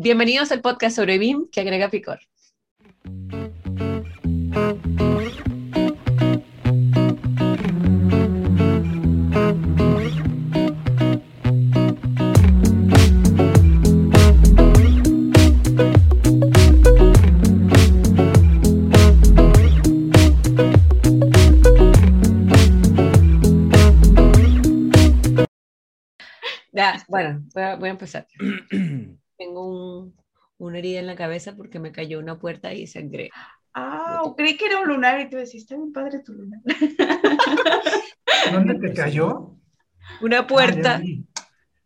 Bienvenidos al podcast sobre BIM que agrega picor. Ya, bueno, voy a, voy a empezar. Tengo un- una herida en la cabeza porque me cayó una puerta y sangré. Ah, creí que era un lunar y tú decías, está bien padre tu lunar. ¿Dónde te cayó? Una puerta.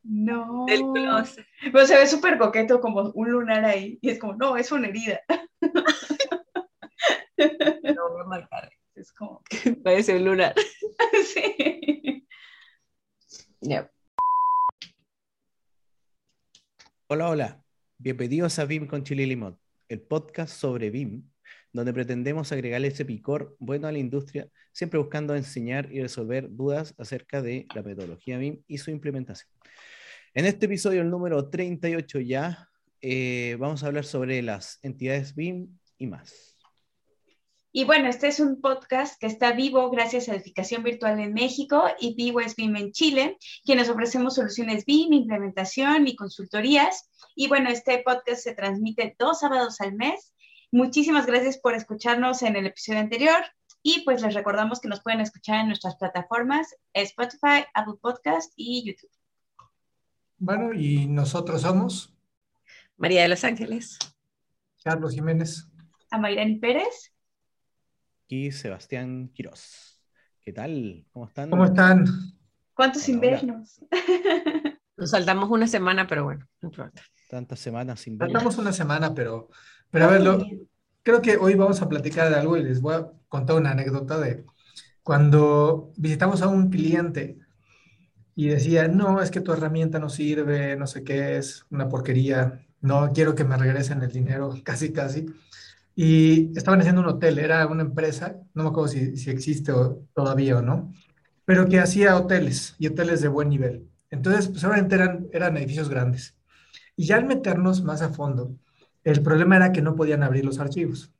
No. del closet. Pero se ve súper coqueto como un lunar ahí. Y es como, no, es una herida. Lo voy a marcar. Es como, Parece un lunar. sí. Ya. Hola, hola. Bienvenidos a BIM con Chile Limón, el podcast sobre BIM, donde pretendemos agregarle ese picor bueno a la industria, siempre buscando enseñar y resolver dudas acerca de la metodología BIM y su implementación. En este episodio, el número 38 ya, eh, vamos a hablar sobre las entidades BIM y más. Y bueno, este es un podcast que está vivo gracias a Edificación Virtual en México y BIWES BIM en Chile, quienes ofrecemos soluciones BIM, implementación y consultorías. Y bueno, este podcast se transmite dos sábados al mes. Muchísimas gracias por escucharnos en el episodio anterior. Y pues les recordamos que nos pueden escuchar en nuestras plataformas Spotify, Apple Podcast y YouTube. Bueno, y nosotros somos María de los Ángeles. Carlos Jiménez. A Mayrani Pérez. Y Sebastián Quirós. ¿Qué tal? ¿Cómo están? ¿Cómo están? ¿Cuántos Hola, hola. inviernos? Nos saltamos una semana, pero bueno, no importa. Tantas semanas sin ver. Tratamos una semana, pero, pero a ver, lo- creo que hoy vamos a platicar de algo y les voy a contar una anécdota de cuando visitamos a un cliente y decía, no, es que tu herramienta no sirve, no sé qué es, una porquería, no quiero que me regresen el dinero, casi, casi. Y estaban haciendo un hotel, era una empresa, no me acuerdo si, existe todavía o no, pero que hacía hoteles y hoteles de buen nivel. Entonces, pues obviamente eran, eran edificios grandes. Y ya al meternos más a fondo, el problema era que no podían abrir los archivos.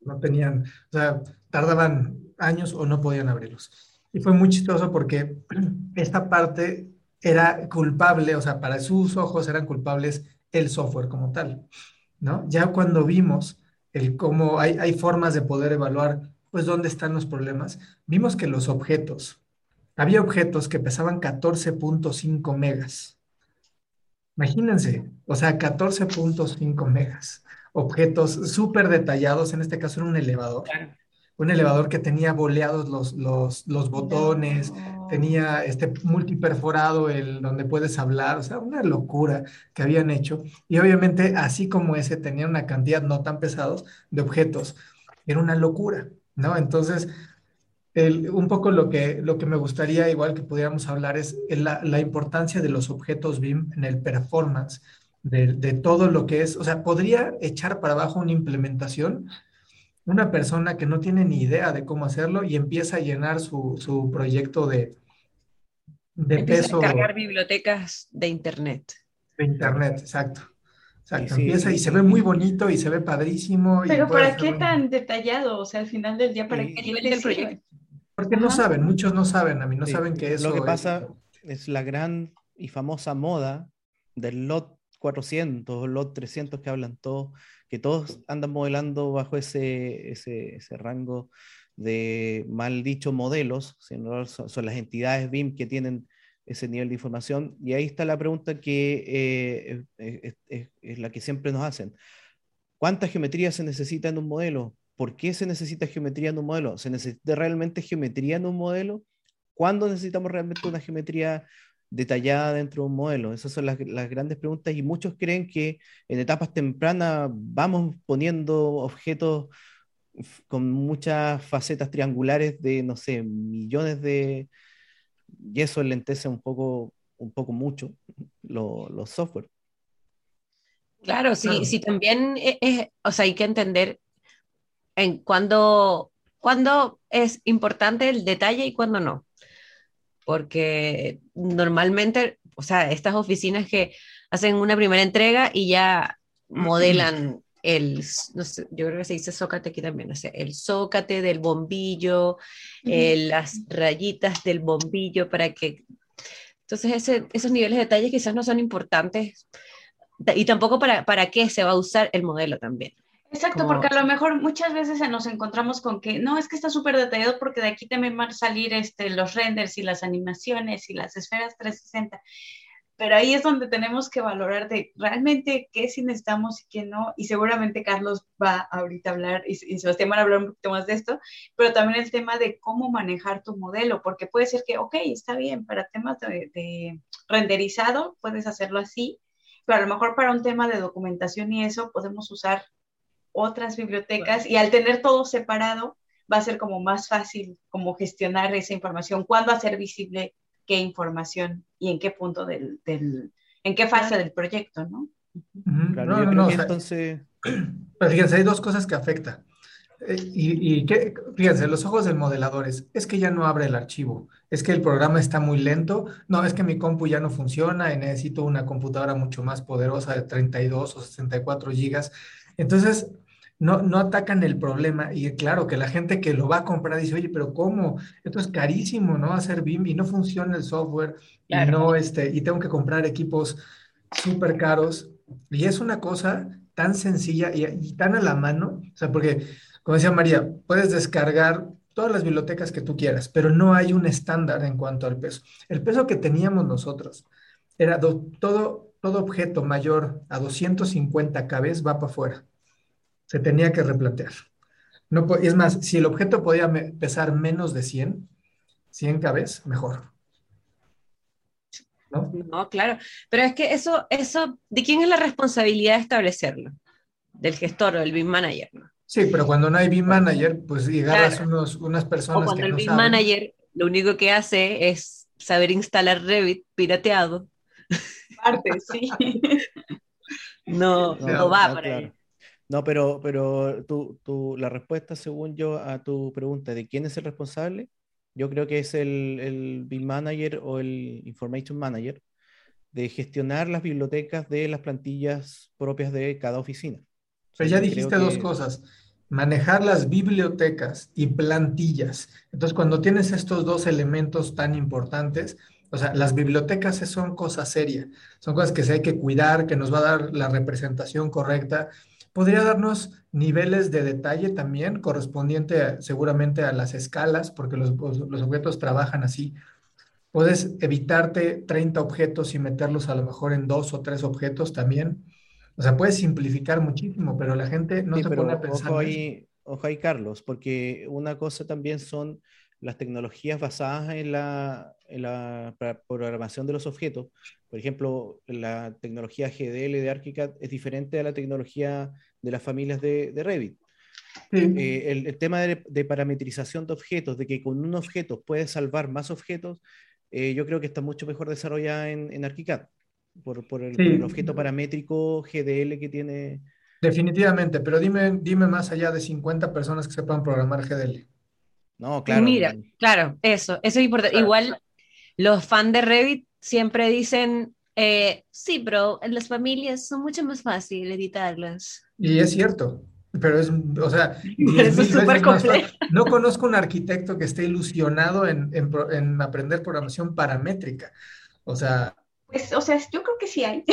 No tenían, o sea, tardaban años o no podían abrirlos. Y fue muy chistoso porque esta parte era culpable, o sea, para sus ojos eran culpables el software como tal, ¿no? Ya cuando vimos el cómo hay, hay formas de poder evaluar, pues, dónde están los problemas, vimos que los objetos, había objetos que pesaban 14.5 megas. Imagínense, o sea, 14.5 megas. Objetos súper detallados, en este caso era un elevador. Claro. Un elevador que tenía boleados los, los, los botones, No. tenía este multiperforado el donde puedes hablar, o sea, una locura que habían hecho. Y obviamente, así como ese, tenía una cantidad no tan pesados de objetos. Era una locura, ¿no? Entonces, el- un poco lo que, lo que me gustaría igual que pudiéramos hablar es la, la importancia de los objetos BIM en el performance de, de todo lo que es, o sea, podría echar para abajo una implementación una persona que no tiene ni idea de cómo hacerlo y empieza a llenar su, su proyecto de, de Empieza peso a cargar bibliotecas de internet. de internet, exacto. Exacto, sí, empieza y se ve muy bonito y se ve padrísimo. Pero ¿para qué tan detallado? O sea, al final del día, ¿para Sí. qué nivel del proyecto. Porque no saben, muchos no saben, a mí no Sí, saben que eso Lo que es- pasa es la gran y famosa moda del lot 400 o lot 300 que hablan todos, que todos andan modelando bajo ese, ese, rango de mal dicho modelos, sino son, las entidades BIM que tienen ese nivel de información. Y ahí está la pregunta que eh, es la que siempre nos hacen. ¿Cuánta geometría se necesita en un modelo? ¿Por qué se necesita geometría en un modelo? ¿Se necesita realmente geometría en un modelo? ¿Cuándo necesitamos realmente una geometría detallada dentro de un modelo? Esas son las, las grandes preguntas y muchos creen que en etapas tempranas vamos poniendo objetos con muchas facetas triangulares de, no sé, millones de... Y eso lentece un poco, un poco mucho lo- los software. Claro, sí, Claro. sí, también es, es- o sea, hay que entender en cuándo, cuándo es importante el detalle y cuándo no. Porque normalmente, o sea, estas oficinas que hacen una primera entrega y ya modelan el, no sé, yo creo que se dice zócate aquí también, no sé, el zócate del bombillo, eh, las rayitas del bombillo para que... Entonces ese, esos niveles de detalle quizás no son importantes y tampoco para, para qué se va a usar el modelo también. Exacto, porque a lo mejor muchas veces nos encontramos con que no, es que está súper detallado porque de aquí también van a salir este, los renders y las animaciones y las esferas 360 pero ahí es donde tenemos que valorar de realmente qué sí necesitamos y qué no, y seguramente Carlos va ahorita a hablar, y, Sebastián van a hablar un poquito más de esto, pero también el tema de cómo manejar tu modelo, porque puede ser que, ok, está bien, para temas de, renderizado puedes hacerlo así, pero a lo mejor para un tema de documentación y eso podemos usar otras bibliotecas y al tener todo separado va a ser como más fácil como gestionar esa información, cuándo hacer visible qué información y en qué punto del, del en qué fase del proyecto, ¿no? Claro, no, no, entonces... Pero fíjense, hay dos cosas que afectan. Eh, y, y que, fíjense, los ojos del modelador es, es que ya no abre el archivo, es que el programa está muy lento, no, es que mi compu ya no funciona y necesito una computadora mucho más poderosa de 32 o 64 gigas. Entonces, no, no atacan el problema. Y claro, que la gente que lo va a comprar dice, oye, pero ¿cómo? Esto es carísimo, ¿no? Hacer BIM y no funciona el software y, no, este, y tengo que comprar equipos súper caros. Y es una cosa tan sencilla y, tan a la mano, o sea, porque, como decía María, puedes descargar todas las bibliotecas que tú quieras, pero no hay un estándar en cuanto al peso. El peso que teníamos nosotros era todo, todo objeto mayor a 250 kb va para afuera se tenía que replantear. No, es más, si el objeto podía pesar menos de 100, 100 cabezas, mejor. ¿No? ¿No? claro. Pero es que eso, eso, ¿de quién es la responsabilidad de establecerlo? Del gestor o del BIM manager, ¿no? Sí, pero cuando no hay BIM manager, pues llegarás unos, unas personas. O cuando el BIM manager lo único que hace es saber instalar Revit pirateado. Parte, sí. no, no, va para ahí. No, pero, pero tú, la respuesta, según yo, a tu pregunta de quién es el responsable, yo creo que es el, el BIM Manager o el Information Manager de gestionar las bibliotecas de las plantillas propias de cada oficina. Pero ya dijiste dos cosas, manejar las bibliotecas y plantillas. Entonces, cuando tienes estos dos elementos tan importantes, o sea, las bibliotecas son cosas serias, son cosas que se hay que cuidar, que nos va a dar la representación correcta Podría darnos niveles de detalle también, correspondiente seguramente a las escalas, porque los, los, objetos trabajan así. Puedes evitarte 30 objetos y meterlos a lo mejor en dos o tres objetos también. O sea, puedes simplificar muchísimo, pero la gente no se pone a pensar. Ojo ahí, ojo ahí, Carlos, porque una cosa también son las tecnologías basadas en la, en la programación de los objetos, por ejemplo, la tecnología GDL de ArchiCAD es diferente a la tecnología de las familias de, Revit. Eh, el, tema de, parametrización de objetos, de que con un objeto puedes salvar más objetos, eh, yo creo que está mucho mejor desarrollada en, en ArchiCAD, por, el, objeto paramétrico GDL que tiene. Definitivamente, pero dime, dime más allá de 50 personas que sepan programar GDL. No, claro. Mira, claro, eso, eso es importante. Igual los fans de Revit siempre dicen, eh, sí, pero en las familias son mucho más fácil editarlas. Y es cierto, pero es, o sea, no conozco un arquitecto que esté ilusionado en, en, aprender programación paramétrica. O sea... Pues, o sea, yo creo que sí hay.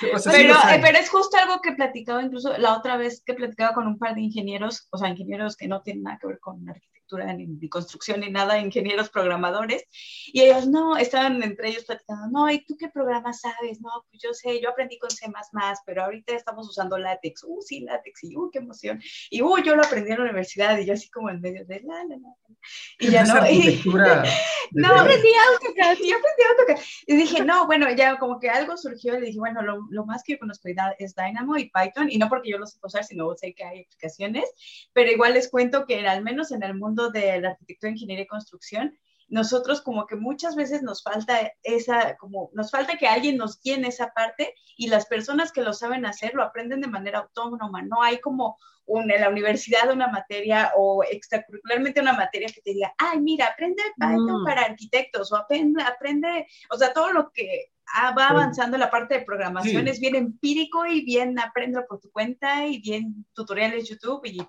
Pero, eh, pero, es justo algo que platicaba incluso la otra vez que platicaba con un par de ingenieros, o sea, ingenieros que no tienen nada que ver con arquitectura ni, construcción, ni nada, ingenieros programadores, y ellos no, estaban entre ellos platicando, no, ¿y tú qué programa sabes? No, pues yo sé, yo aprendí con C++, pero ahorita estamos usando látex, uh, sí, látex, y uh, qué emoción, y uh, yo lo aprendí en la universidad, y yo así como en medio de la, la, la, y ya no, no, aprendí AutoCAD, yo aprendí AutoCAD, y dije, no, bueno, ya como que algo surgió, y dije, bueno, lo, lo más que yo conozco es Dynamo y Python, y no porque yo lo sé usar, sino sé que hay aplicaciones, pero igual les cuento que al menos en el mundo de la arquitectura, ingeniería y construcción, nosotros como que muchas veces nos falta esa, como nos falta que alguien nos guíe en esa parte y las personas que lo saben hacer lo aprenden de manera autónoma, no hay como un, en la universidad una materia o extracurricularmente una materia que te diga, ay, mira, aprende Python mm. para arquitectos o aprende, aprende, o sea, todo lo que va avanzando la parte de programación es bien empírico y bien aprendo por tu cuenta y bien tutoriales YouTube y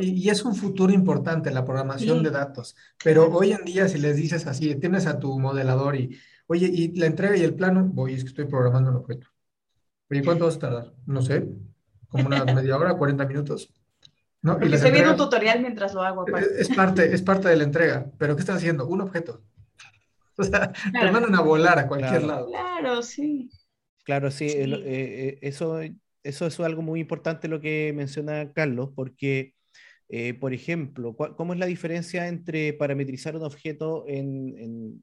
y, es un futuro importante la programación de datos, pero hoy en día si les dices así, tienes a tu modelador y, oye, y la entrega y el plano, voy, es que estoy programando un objeto. Oye, ¿cuánto vas a tardar? No sé, como una media hora, 40 minutos. ¿no? Porque y estoy viendo un tutorial mientras lo hago. Es, parte, es parte de la entrega, pero ¿qué estás haciendo? Un objeto. O sea, te mandan a volar a cualquier lado. Claro, sí. Claro, sí, eh, eh, eso eso es algo muy importante lo que menciona Carlos, porque, eh, por ejemplo, ¿cómo es la diferencia entre parametrizar un objeto en,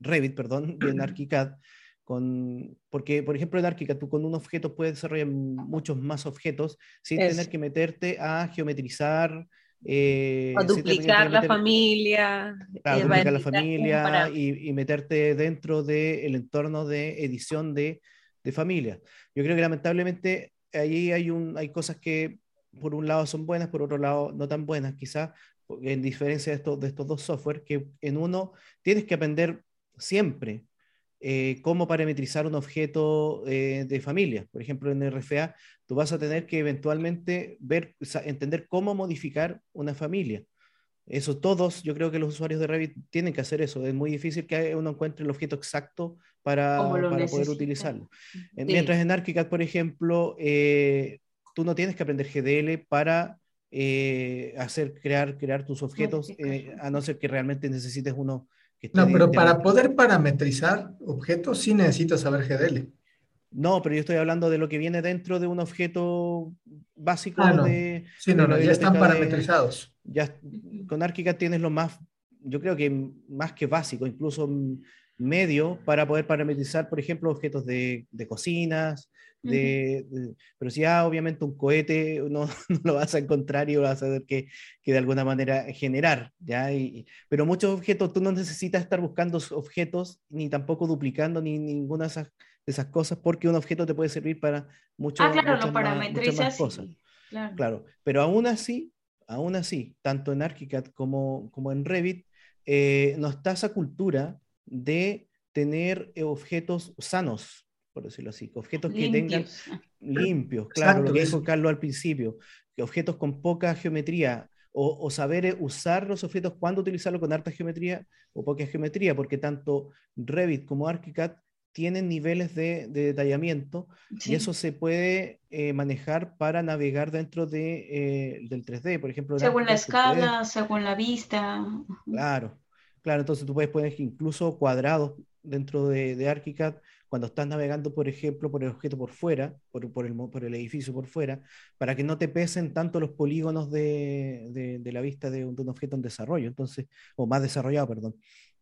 Revit, perdón, y en ArchiCAD? Con, porque, por ejemplo, en ArchiCAD tú con un objeto puedes desarrollar muchos más objetos sin tener que meterte a geometrizar, eh, o duplicar la familia. duplicar la familia y, meterte dentro del entorno de edición de de familia. Yo creo que lamentablemente ahí hay, un, hay cosas que por un lado son buenas, por otro lado no tan buenas, quizás en diferencia de estos, de estos dos software, que en uno tienes que aprender siempre eh, cómo parametrizar un objeto eh, de familia. Por ejemplo, en RFA, tú vas a tener que eventualmente ver, entender cómo modificar una familia. Eso todos, yo creo que los usuarios de Revit tienen que hacer eso. Es muy difícil que uno encuentre el objeto exacto para, para poder utilizarlo. Mientras en ArchiCAD, por ejemplo, eh, tú no tienes que aprender GDL para eh, hacer, crear, crear tus objetos, eh, a no ser que realmente necesites uno que No, pero para poder parametrizar objetos sí necesitas saber GDL. No, pero yo estoy hablando de lo que viene dentro de un objeto básico ah, de. Sí, no, no ya están parametrizados. ya con ArchiCAD tienes lo más, yo creo que más que básico, incluso medio para poder parametrizar, por ejemplo, objetos de, de cocinas, de, pero si ya obviamente un cohete no, no, lo vas a encontrar y vas a tener que, que de alguna manera generar, ¿ya? Y, pero muchos objetos tú no necesitas estar buscando objetos ni tampoco duplicando ni ninguna de esas esas cosas porque un objeto te puede servir para mucho, ah, claro, muchas, más, cosas. claro. pero aún así, aún así, tanto en ArchiCAD como, como en Revit, eh, no está esa cultura de tener eh, objetos sanos, por decirlo así, objetos que tengan limpios, claro, lo que dijo Carlos al principio, que objetos con poca geometría, o, o, saber eh, usar los objetos, cuándo utilizarlo con alta geometría o poca geometría, porque tanto Revit como ArchiCAD tienen niveles de, detallamiento y eso se puede eh, manejar para navegar dentro de, eh, del 3D, por ejemplo. Según la escala, según la vista. Claro, claro, entonces tú puedes poner incluso cuadrados dentro de, de ArchiCAD cuando estás navegando, por ejemplo, por el objeto por fuera, por, por, el, por el, edificio por fuera, para que no te pesen tanto los polígonos de, de la vista de un, de un, objeto en desarrollo, entonces, o más desarrollado, perdón.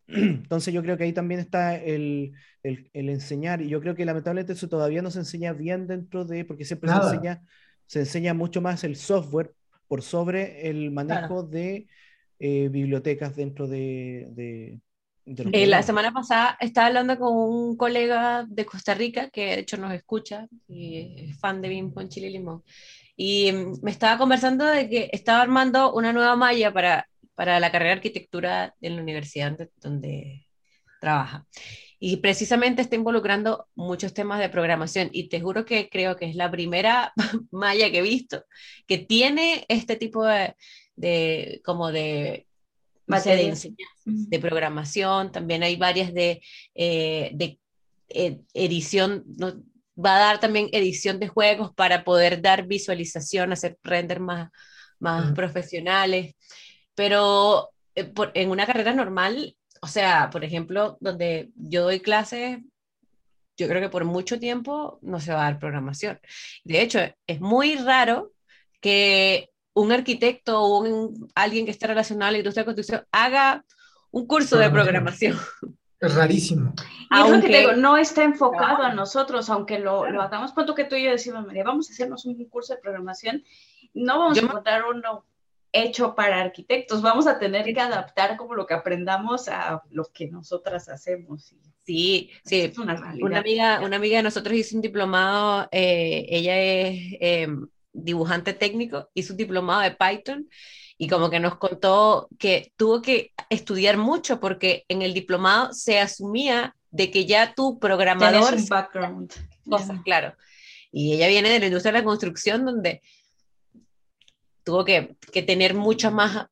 Entonces yo creo que ahí también está el, el, enseñar, y yo creo que lamentablemente eso todavía no se enseña bien dentro de, porque siempre se enseña, se enseña mucho más el software por sobre el manejo de eh, bibliotecas dentro de... de, eh, la semana pasada estaba hablando con un colega de Costa Rica que de hecho nos escucha y es fan de BIM con Chile Limón. Y me estaba conversando de que estaba armando una nueva malla para para la carrera de arquitectura en la universidad donde, trabaja. Y precisamente está involucrando muchos temas de programación y te juro que creo que es la primera malla que he visto que tiene este tipo de, como de base de enseñanza, de programación, también hay varias de, eh, de eh, edición, va a dar también edición de juegos para poder dar visualización, hacer render más, más profesionales. Pero eh, en una carrera normal, o sea, por ejemplo, donde yo doy clases, yo creo que por mucho tiempo no se va a dar programación. De hecho, es muy raro que un arquitecto o un, alguien que esté relacionado a la industria de construcción haga un curso de programación. Es rarísimo. aunque no está enfocado a nosotros, aunque lo, lo hagamos, cuanto que tú y yo decimos, María, vamos a hacernos un curso de programación, no vamos a encontrar uno hecho para arquitectos. Vamos a tener que adaptar como lo que aprendamos a lo que nosotras hacemos. Sí, sí. una, amiga, una amiga de nosotros hizo un diplomado, eh, ella es em, dibujante técnico, hizo un diplomado de Python y como que nos contó que tuvo que estudiar mucho porque en el diplomado se asumía de que ya tu programador... un background. Cosas, claro. Y ella viene de la industria de la construcción donde tuvo que, que tener mucho más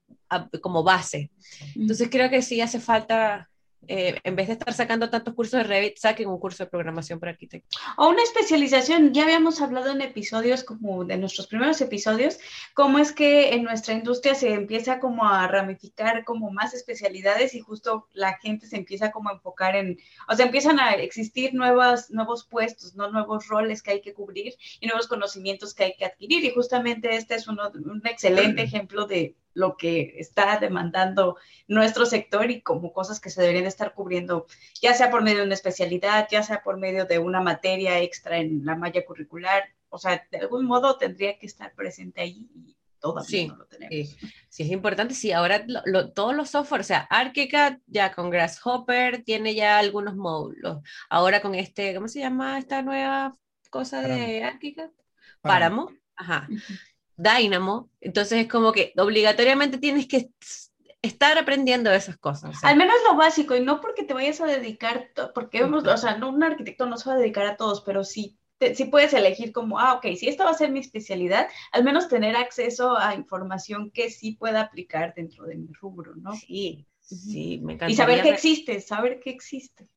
como base. Entonces creo que sí hace falta eh, en vez de estar sacando tantos cursos de Revit, saquen un curso de programación para arquitectos. O una especialización, ya habíamos hablado en episodios como de nuestros primeros episodios, cómo es que en nuestra industria se empieza como a ramificar como más especialidades y justo la gente se empieza como a enfocar en, o sea, empiezan a existir nuevas, nuevos puestos, ¿no? nuevos roles que hay que cubrir y nuevos conocimientos que hay que adquirir. Y justamente este es uno, un excelente ejemplo de lo que está demandando nuestro sector y como cosas que se deberían estar cubriendo, ya sea por medio de una especialidad, ya sea por medio de una materia extra en la malla curricular, o sea, de algún modo tendría que estar presente ahí y todavía sí, no lo tenemos. Sí. sí, es importante, sí, ahora todos los software, o sea, ArchiCAD ya con Grasshopper tiene ya algunos módulos, ahora con este, ¿cómo se llama esta nueva cosa de ArchiCAD? Páramo, ajá. Dynamo, entonces es como que obligatoriamente tienes que estar aprendiendo esas cosas. Al menos lo básico, y no porque te vayas a dedicar, porque o sea, no, un arquitecto no se va a dedicar a todos, pero sí, sí puedes elegir como, ah, ok, si esta va a ser mi especialidad, al menos tener acceso a información que sí pueda aplicar dentro de mi rubro, ¿no? Sí, sí, me encanta. Y saber que existe, saber que existe.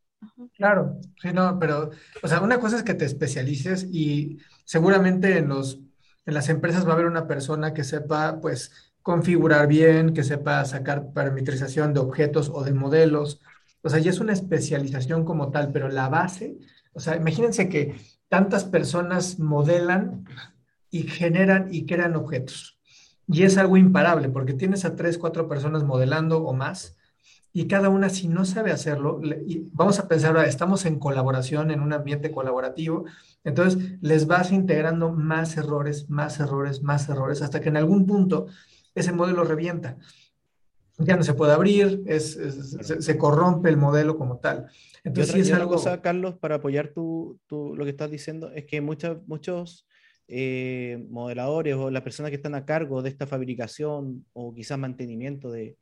Claro, sí, no, pero, o sea, una cosa es que te especialices y seguramente en los en las empresas va a haber una persona que sepa, pues, configurar bien, que sepa sacar parametrización de objetos o de modelos. O sea, ya es una especialización como tal, pero la base, o sea, imagínense que tantas personas modelan y generan y crean objetos. Y es algo imparable, porque tienes a tres, cuatro personas modelando o más, y cada una, si no sabe hacerlo, vamos a pensar, estamos en colaboración, en un ambiente colaborativo, entonces les vas integrando más errores, más errores, más errores, hasta que en algún punto ese modelo revienta. Ya no se puede abrir, es, se, corrompe el modelo como tal. Entonces, y otra, cosa, Carlos, para apoyar tu, lo que estás diciendo, es que muchos muchos eh, modeladores o las personas que están a cargo de esta fabricación o quizás mantenimiento de,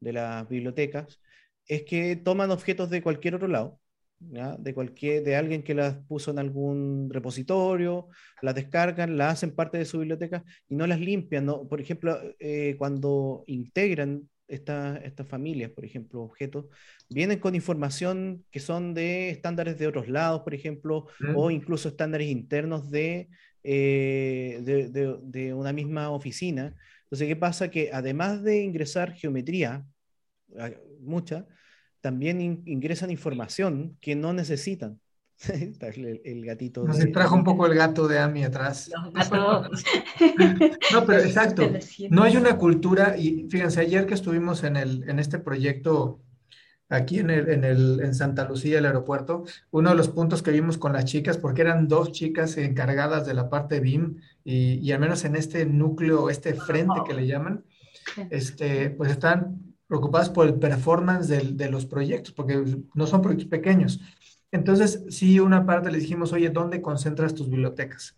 de las bibliotecas es que toman objetos de cualquier otro lado, de cualquier de alguien que las puso en algún repositorio, las descargan, las hacen parte de su biblioteca y no las limpian. ¿no? Por ejemplo, eh, cuando integran estas familias, por ejemplo, objetos, vienen con información que son de estándares de otros lados, por ejemplo, o mm. incluso estándares internos de, eh, de, de, una misma oficina. Entonces, ¿qué pasa? Que además de ingresar geometría, mucha, también ingresan información que no necesitan. el, gatito. Nos trajo un poco el gato de Ami atrás. no, pero exacto. No hay una cultura, y fíjense, ayer que estuvimos en, el, en este proyecto aquí en, el, en, el, en Santa Lucía, el aeropuerto, uno de los puntos que vimos con las chicas, porque eran dos chicas encargadas de la parte BIM, y, y al menos en este núcleo, este frente que le llaman, este, pues están preocupadas por el performance de los proyectos, porque no son proyectos pequeños. Entonces, sí, una parte le dijimos, oye, ¿dónde concentras tus bibliotecas?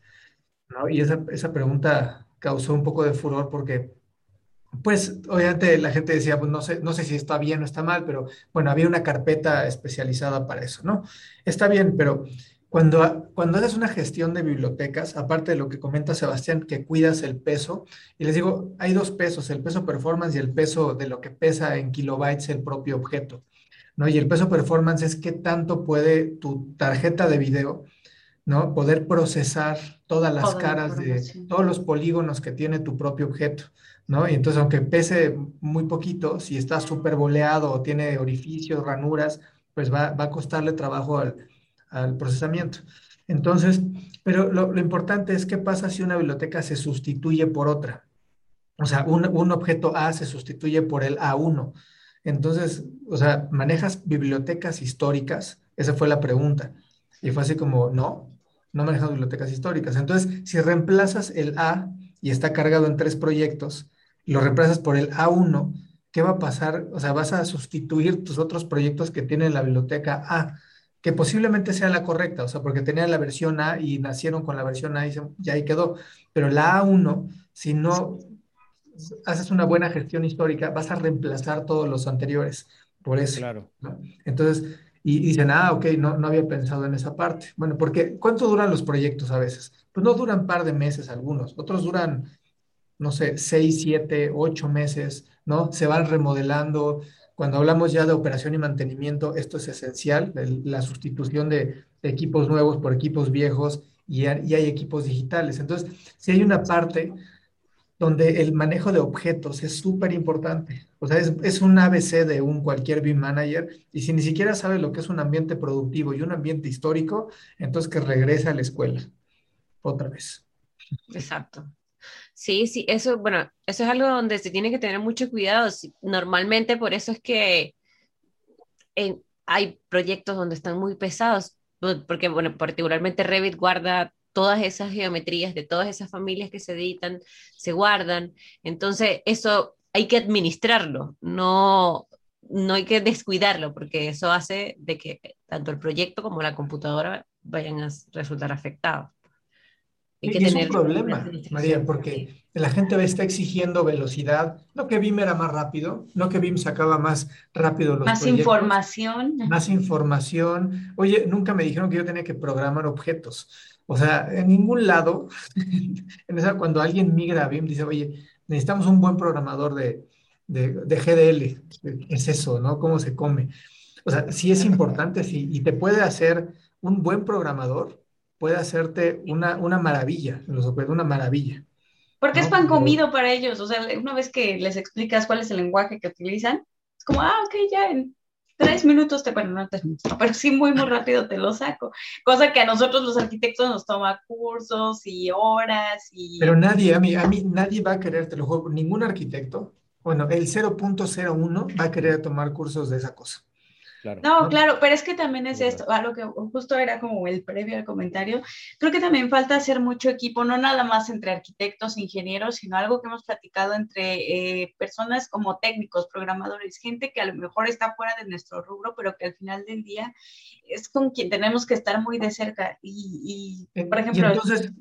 ¿No? Y esa, esa pregunta causó un poco de furor porque pues obviamente la gente decía, pues no sé, no sé si está bien o está mal, pero bueno, había una carpeta especializada para eso, ¿no? Está bien, pero cuando, cuando haces una gestión de bibliotecas, aparte de lo que comenta Sebastián, que cuidas el peso, y les digo, hay dos pesos, el peso performance y el peso de lo que pesa en kilobytes el propio objeto, ¿no? Y el peso performance es qué tanto puede tu tarjeta de video, ¿no? Poder procesar todas las caras de todos los polígonos que tiene tu propio objeto. ¿No? Y entonces, aunque pese muy poquito, si está súper boleado o tiene orificios, ranuras, pues va, a costarle trabajo al, procesamiento. Entonces, pero lo, importante es qué pasa si una biblioteca se sustituye por otra. O sea, un, un objeto A se sustituye por el A1. Entonces, o sea, ¿manejas bibliotecas históricas? Esa fue la pregunta. Y fue así como, no, no manejas bibliotecas históricas. Entonces, si reemplazas el A y está cargado en tres proyectos, lo reemplazas por el A1, ¿qué va a pasar? O sea, vas a sustituir tus otros proyectos que tienen la biblioteca A, que posiblemente sea la correcta, o sea, porque tenían la versión A y nacieron con la versión A y ya ahí quedó. Pero la A1, si no haces una buena gestión histórica, vas a reemplazar todos los anteriores. Por eso. Claro. Entonces, y, dicen, ah, ok, no, no había pensado en esa parte. Bueno, porque ¿cuánto duran los proyectos a veces? Pues no duran un par de meses algunos, otros duran, no sé, seis, siete, ocho meses, ¿no? Se van remodelando. Cuando hablamos ya de operación y mantenimiento, esto es esencial, la sustitución de, equipos nuevos por equipos viejos y, hay equipos digitales. Entonces, si hay una parte donde el manejo de objetos es súper importante. O sea, es, es, un ABC de un cualquier BIM manager y si ni siquiera sabe lo que es un ambiente productivo y un ambiente histórico, entonces que regrese a la escuela otra vez. Exacto. Sí, sí, eso, bueno, eso es algo donde se tiene que tener mucho cuidado. Normalmente por eso es que hay proyectos donde están muy pesados, porque, bueno, particularmente Revit guarda todas esas geometrías de todas esas familias que se editan, se guardan. Entonces, eso hay que administrarlo, no, no hay que descuidarlo, porque eso hace de que tanto el proyecto como la computadora vayan a resultar afectados. Y es un problema, María, porque la gente está exigiendo velocidad, no que BIM era más rápido, no que BIM sacaba más rápido los Más información. Más información. Oye, nunca me dijeron que yo tenía que programar objetos. O sea, en ningún lado, en cuando alguien migra a BIM, dice, oye, necesitamos un buen programador de, GDL. ¿Qué es eso, no? ¿Cómo se come? O sea, sí es importante, sí, y te puede hacer un buen programador, puede hacerte una, una maravilla, los una maravilla. Porque es pan comido para ellos, o sea, una vez que les explicas cuál es el lenguaje que utilizan, es como, ah, ok, ya en tres minutos, te, bueno, no tres minutos, pero sí muy, muy rápido te lo saco. Cosa que a nosotros los arquitectos nos toma cursos y horas y... Pero nadie, a mí, a mí nadie va a querer, te lo juro, ningún arquitecto, bueno, el 0.01 va a querer tomar cursos de esa cosa. No, claro, pero es que también es esto, a lo que justo era como el previo al comentario, creo que también falta hacer mucho equipo, no nada más entre arquitectos, ingenieros, sino algo que hemos platicado entre eh, personas como técnicos, programadores, gente que a lo mejor está fuera de nuestro rubro, pero que al final del día es con quien tenemos que estar muy de cerca. Y, y por ejemplo... entonces,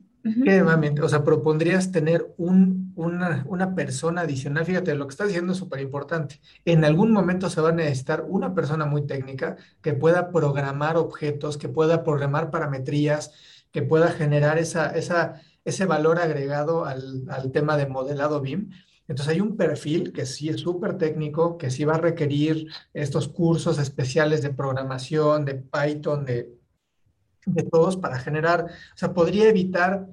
o sea, propondrías tener un, una, una, persona adicional. Fíjate, lo que estás diciendo es súper importante. En algún momento se va a necesitar una persona muy técnica que pueda programar objetos, que pueda programar parametrías, que pueda generar esa, esa, ese valor agregado al, al tema de modelado BIM. Entonces hay un perfil que sí es súper técnico, que sí va a requerir estos cursos especiales de programación, de Python, de de todos para generar, o sea, podría evitar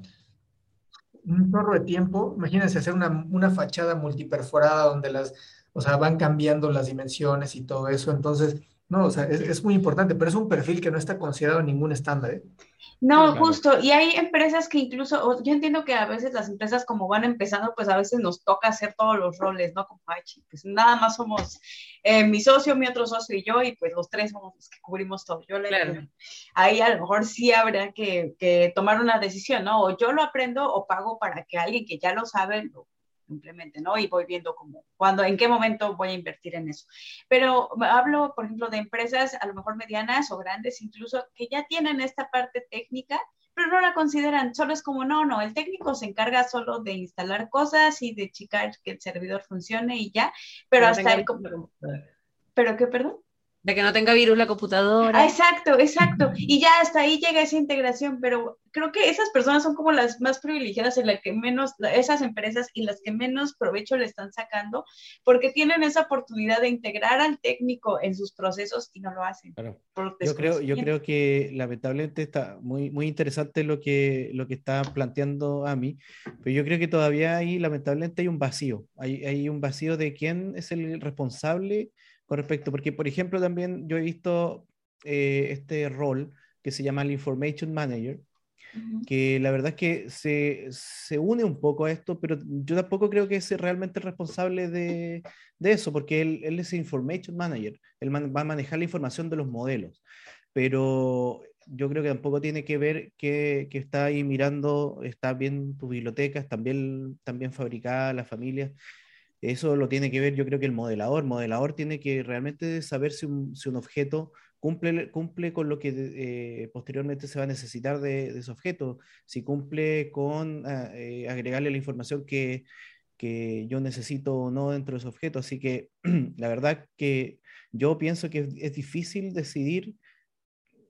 un chorro de tiempo. Imagínense hacer una, una fachada multiperforada donde las, o sea, van cambiando las dimensiones y todo eso. Entonces, no, o sea, es, muy importante, pero es un perfil que no está considerado en ningún estándar. ¿eh? No, justo, y hay empresas que incluso, yo entiendo que a veces las empresas como van empezando, pues a veces nos toca hacer todos los roles, ¿no? Como, pues nada más somos eh, mi socio, mi otro socio y yo, y pues los tres somos los que cubrimos todo. Yo le, Ahí a lo mejor sí habrá que, que tomar una decisión, ¿no? O yo lo aprendo o pago para que alguien que ya lo sabe lo simplemente, ¿no? Y voy viendo cómo, cuando, en qué momento voy a invertir en eso. Pero hablo, por ejemplo, de empresas a lo mejor medianas o grandes incluso que ya tienen esta parte técnica, pero no la consideran, solo es como, no, no, el técnico se encarga solo de instalar cosas y de checar que el servidor funcione y ya, pero hasta el... ¿Pero qué, perdón? De que no tenga virus la computadora. Ah, exacto, exacto. Y ya hasta ahí llega esa integración, pero creo que esas personas son como las más privilegiadas en las que menos, esas empresas y las que menos provecho le están sacando, porque tienen esa oportunidad de integrar al técnico en sus procesos y no lo hacen. yo, creo, yo creo que lamentablemente está muy, muy interesante lo que, lo que está planteando a mí, pero yo creo que todavía hay, lamentablemente hay un vacío, hay, hay un vacío de quién es el responsable con respecto, porque por ejemplo también yo he visto eh, este rol que se llama el Information Manager, que la verdad es que se, se, une un poco a esto, pero yo tampoco creo que es realmente responsable de, de eso, porque él, él, es Information Manager, él va a manejar la información de los modelos, pero yo creo que tampoco tiene que ver que, que está ahí mirando, está bien tu biblioteca, están bien, están bien fabricadas las familias, Eso lo tiene que ver, yo creo que el modelador. El modelador tiene que realmente saber si un, si un objeto cumple, cumple con lo que eh, posteriormente se va a necesitar de, de, ese objeto, si cumple con ah, eh, agregarle la información que, que, yo necesito o no dentro de ese objeto. Así que la verdad que yo pienso que es, difícil decidir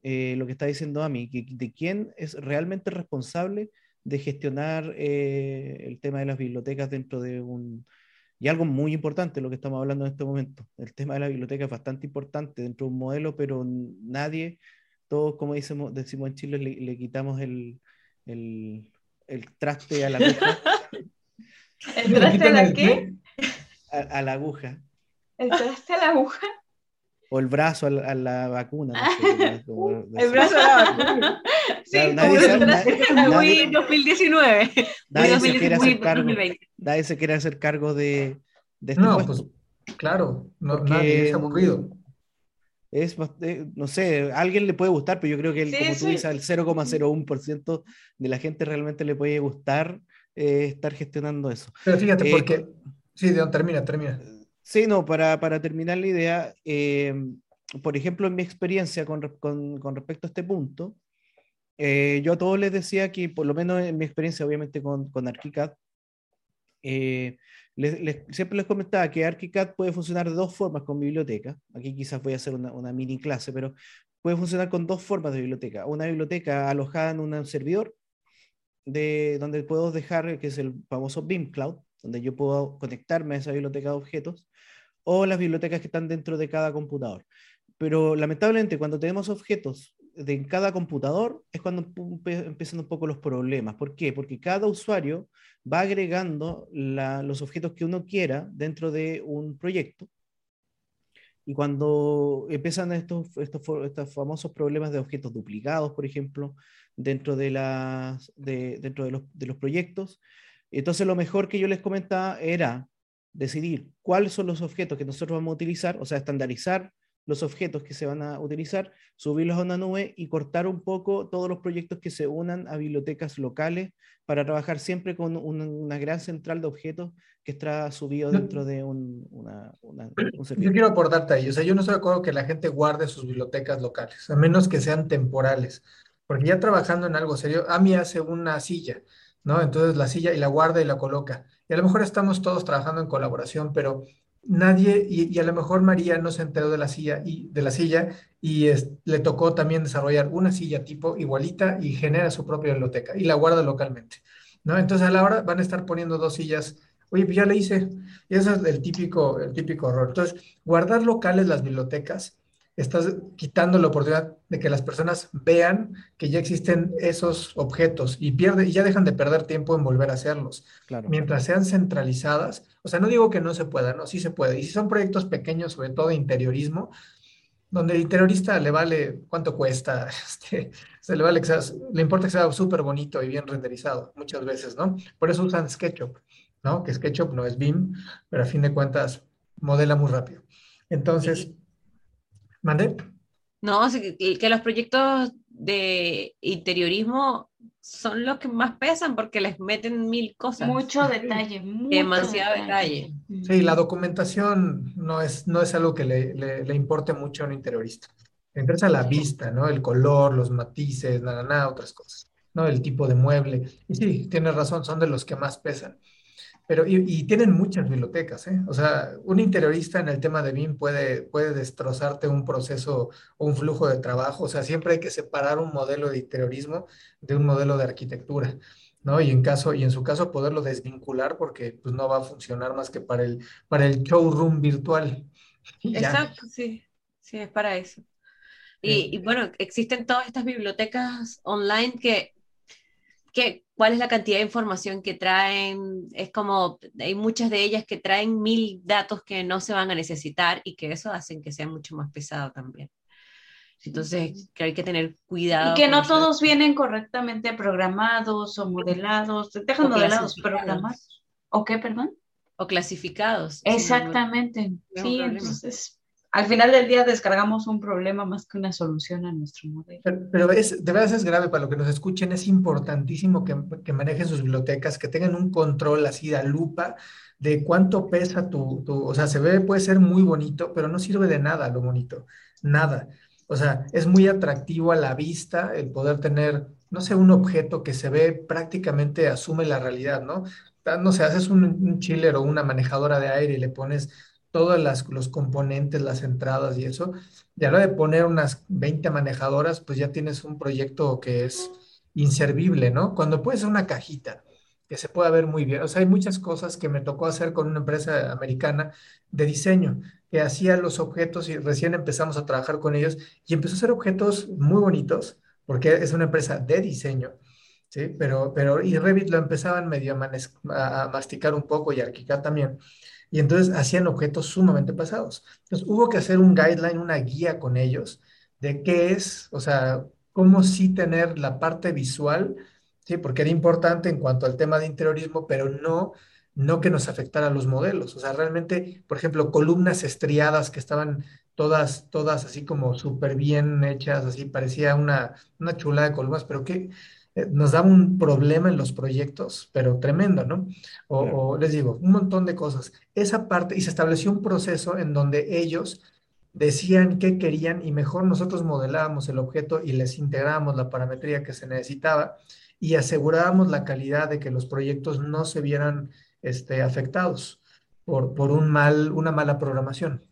eh, lo que está diciendo a mí, que, de quién es realmente responsable de gestionar el tema de las bibliotecas dentro de un, y algo muy importante, lo que estamos hablando en este momento, el tema de la biblioteca es bastante importante dentro de un modelo, pero nadie, todos como decimos, decimos en Chile, le, quitamos el, el, el, traste a la aguja. ¿El traste a la qué? A, la aguja. ¿El traste a la aguja? O el brazo a la, a la vacuna. el brazo a la vacuna. Sí, nadie, se, nadie, 2019. Nadie se, quiere hacer cargo, nadie se quiere hacer cargo de, de este no, Pues, claro, no, nadie es aburrido. Es, no sé, a alguien le puede gustar, pero yo creo que, el, como tú dices, al 0,01% de la gente realmente le puede gustar eh, estar gestionando eso. Pero fíjate, eh, porque... Sí, termina, termina. Sí, no, para, para terminar la idea, por ejemplo, en mi experiencia con, con, con respecto a este punto, eh, yo a todos les decía que, por lo menos en mi experiencia, obviamente con, con ArchiCAD, eh, siempre les comentaba que ArchiCAD puede funcionar de dos formas con biblioteca. Aquí quizás voy a hacer una, una, mini clase, pero puede funcionar con dos formas de biblioteca. Una biblioteca alojada en un servidor, de, donde puedo dejar, que es el famoso BIM Cloud, donde yo puedo conectarme a esa biblioteca de objetos, o las bibliotecas que están dentro de cada computador. Pero lamentablemente cuando tenemos objetos de cada computador es cuando empiezan un poco los problemas. ¿Por qué? Porque cada usuario va agregando los objetos que uno quiera dentro de un proyecto. Y cuando empiezan estos, estos, estos famosos problemas de objetos duplicados, por ejemplo, dentro, de, las, dentro de, los, de los proyectos, entonces lo mejor que yo les comentaba era decidir cuáles son los objetos que nosotros vamos a utilizar, o sea, estandarizar los objetos que se van a utilizar, subirlos a una nube y cortar un poco todos los proyectos que se unan a bibliotecas locales para trabajar siempre con una, gran central de objetos que está subido dentro de un, una, servicio. Yo quiero aportarte ahí, o sea, yo no estoy de acuerdo que la gente guarde sus bibliotecas locales, a menos que sean temporales, porque ya trabajando en algo serio, a mí hace una silla, ¿no? Entonces la silla y la guarda y la coloca. Y a lo mejor estamos todos trabajando en colaboración, pero nadie, y, a lo mejor María no se enteró de la silla y, de la silla y le tocó también desarrollar una silla tipo igualita y genera su propia biblioteca y la guarda localmente, ¿no? Entonces a la hora van a estar poniendo dos sillas, oye, pues ya le hice, y ese es el típico, el típico error. Entonces, guardar locales las bibliotecas estás quitando la oportunidad de que las personas vean que ya existen esos objetos y, pierde, y ya dejan de perder tiempo en volver a hacerlos. Mientras sean centralizadas, o sea, no digo que no se pueda, no, sí se puede. Y si son proyectos pequeños, sobre todo de interiorismo, donde el interiorista le vale cuánto cuesta, este, se le vale que sea, le importa que sea súper bonito y bien renderizado, muchas veces, ¿no? Por eso usan SketchUp, ¿no? Que SketchUp no es BIM, pero a fin de cuentas modela muy rápido. Entonces, ¿Mande? No, que los proyectos de interiorismo son los que más pesan porque les meten mil cosas. Mucho detalle, demasiado detalle. Sí, la documentación no es, no es algo que le, le, importe mucho a un interiorista. Le interesa la vista, ¿no? El color, los matices, nada, nada, otras cosas, ¿no? El tipo de mueble. Y sí, tienes razón, son de los que más pesan. Pero, y, tienen muchas bibliotecas, ¿eh? O sea, un interiorista en el tema de BIM puede, puede destrozarte un proceso o un flujo de trabajo. O sea, siempre hay que separar un modelo de interiorismo de un modelo de arquitectura, ¿no? Y en, caso, y en su caso poderlo desvincular porque pues, no va a funcionar más que para el, para el showroom virtual. Exacto, sí, sí, es para eso. Y, y bueno, existen todas estas bibliotecas online que cuál es la cantidad de información que traen. Es como, hay muchas de ellas que traen mil datos que no se van a necesitar y que eso hacen que sea mucho más pesado también. Entonces, que hay que tener cuidado. Y que no todos vienen correctamente programados o modelados. Dejan modelados, programados. ¿O qué, perdón? O clasificados. Exactamente. Sí, entonces al final del día descargamos un problema más que una solución a nuestro modelo. Pero, es, de verdad es grave para lo que nos escuchen, es importantísimo que, que, manejen sus bibliotecas, que tengan un control así de lupa de cuánto pesa tu, tu, o sea, se ve, puede ser muy bonito, pero no sirve de nada lo bonito, nada. O sea, es muy atractivo a la vista el poder tener, no sé, un objeto que se ve prácticamente asume la realidad, ¿no? No sé, haces un, un chiller o una manejadora de aire y le pones todos los componentes, las entradas y eso, y a la de poner unas 20 manejadoras, pues ya tienes un proyecto que es inservible, ¿no? Cuando puedes una cajita que se pueda ver muy bien. O sea, hay muchas cosas que me tocó hacer con una empresa americana de diseño, que hacía los objetos y recién empezamos a trabajar con ellos y empezó a hacer objetos muy bonitos, porque es una empresa de diseño, ¿sí? Pero, pero y Revit lo empezaban medio a, a masticar un poco y Arquicad también y entonces hacían objetos sumamente pasados. Entonces hubo que hacer un guideline, una guía con ellos de qué es, o sea, cómo sí tener la parte visual, ¿sí? Porque era importante en cuanto al tema de interiorismo, pero no, no que nos afectara a los modelos. O sea, realmente, por ejemplo, columnas estriadas que estaban todas, todas así como súper bien hechas, así parecía una, una chula de columnas, pero que nos daba un problema en los proyectos, pero tremendo, ¿no? O, les digo, un montón de cosas. Esa parte, y se estableció un proceso en donde ellos decían qué querían y mejor nosotros modelábamos el objeto y les integrábamos la parametría que se necesitaba y asegurábamos la calidad de que los proyectos no se vieran este, afectados por, por un mal, una mala programación.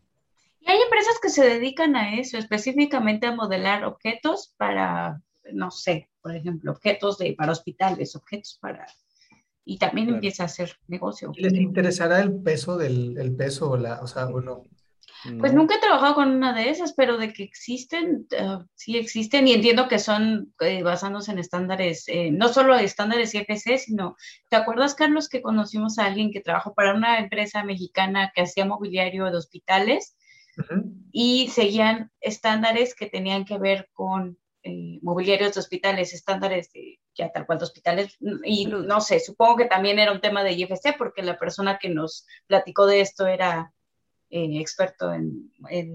Y hay empresas que se dedican a eso, específicamente a modelar objetos para, no sé, por ejemplo, objetos de, para hospitales, objetos para... Y también empieza a hacer negocio. ¿Les interesará el peso del el peso o la, o sea, o no? Pues nunca he trabajado con una de esas, pero de que existen, uh, sí existen y entiendo que son eh, basándose en estándares, eh, no solo estándares IFC, sino, ¿te acuerdas, Carlos, que conocimos a alguien que trabajó para una empresa mexicana que hacía mobiliario de hospitales y seguían estándares que tenían que ver con eh, mobiliarios de hospitales, estándares de ya tal cual de hospitales, y no sé, supongo que también era un tema de IFC, porque la persona que nos platicó de esto era eh, experto en,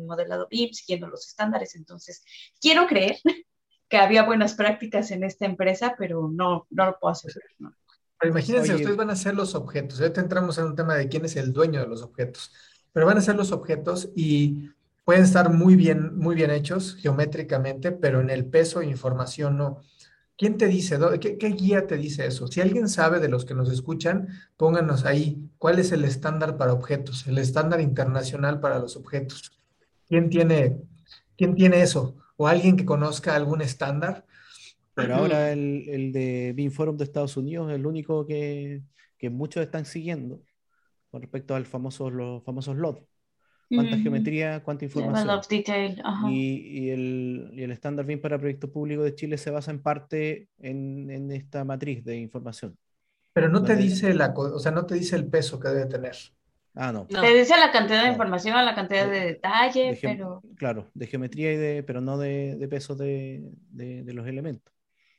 modelado BIM, siguiendo los estándares, entonces quiero creer que había buenas prácticas en esta empresa, pero no, no lo puedo hacer. Pero imagínense, ustedes van a hacer los objetos, ahorita entramos en un tema de quién es el dueño de los objetos, pero van a ser los objetos y pueden estar muy bien, muy bien hechos geométricamente, pero en el peso e información no. ¿Quién te dice? ¿Qué, ¿Qué, guía te dice eso? Si alguien sabe de los que nos escuchan, pónganos ahí cuál es el estándar para objetos, el estándar internacional para los objetos. ¿Quién tiene, quién tiene eso? ¿O alguien que conozca algún estándar? Pero ahora el, el de BIM Forum de Estados Unidos es el único que, que muchos están siguiendo con respecto al famoso, los famosos LOT cuánta geometría, cuánta información. Y, el, estándar BIM para proyectos públicos de Chile se basa en parte en, esta matriz de información. Pero no te dice la, o sea, no te dice el peso que debe tener. Ah, no. Te dice la cantidad de información, la cantidad de, detalle, pero... Claro, de geometría y de, pero no de, peso de, los elementos.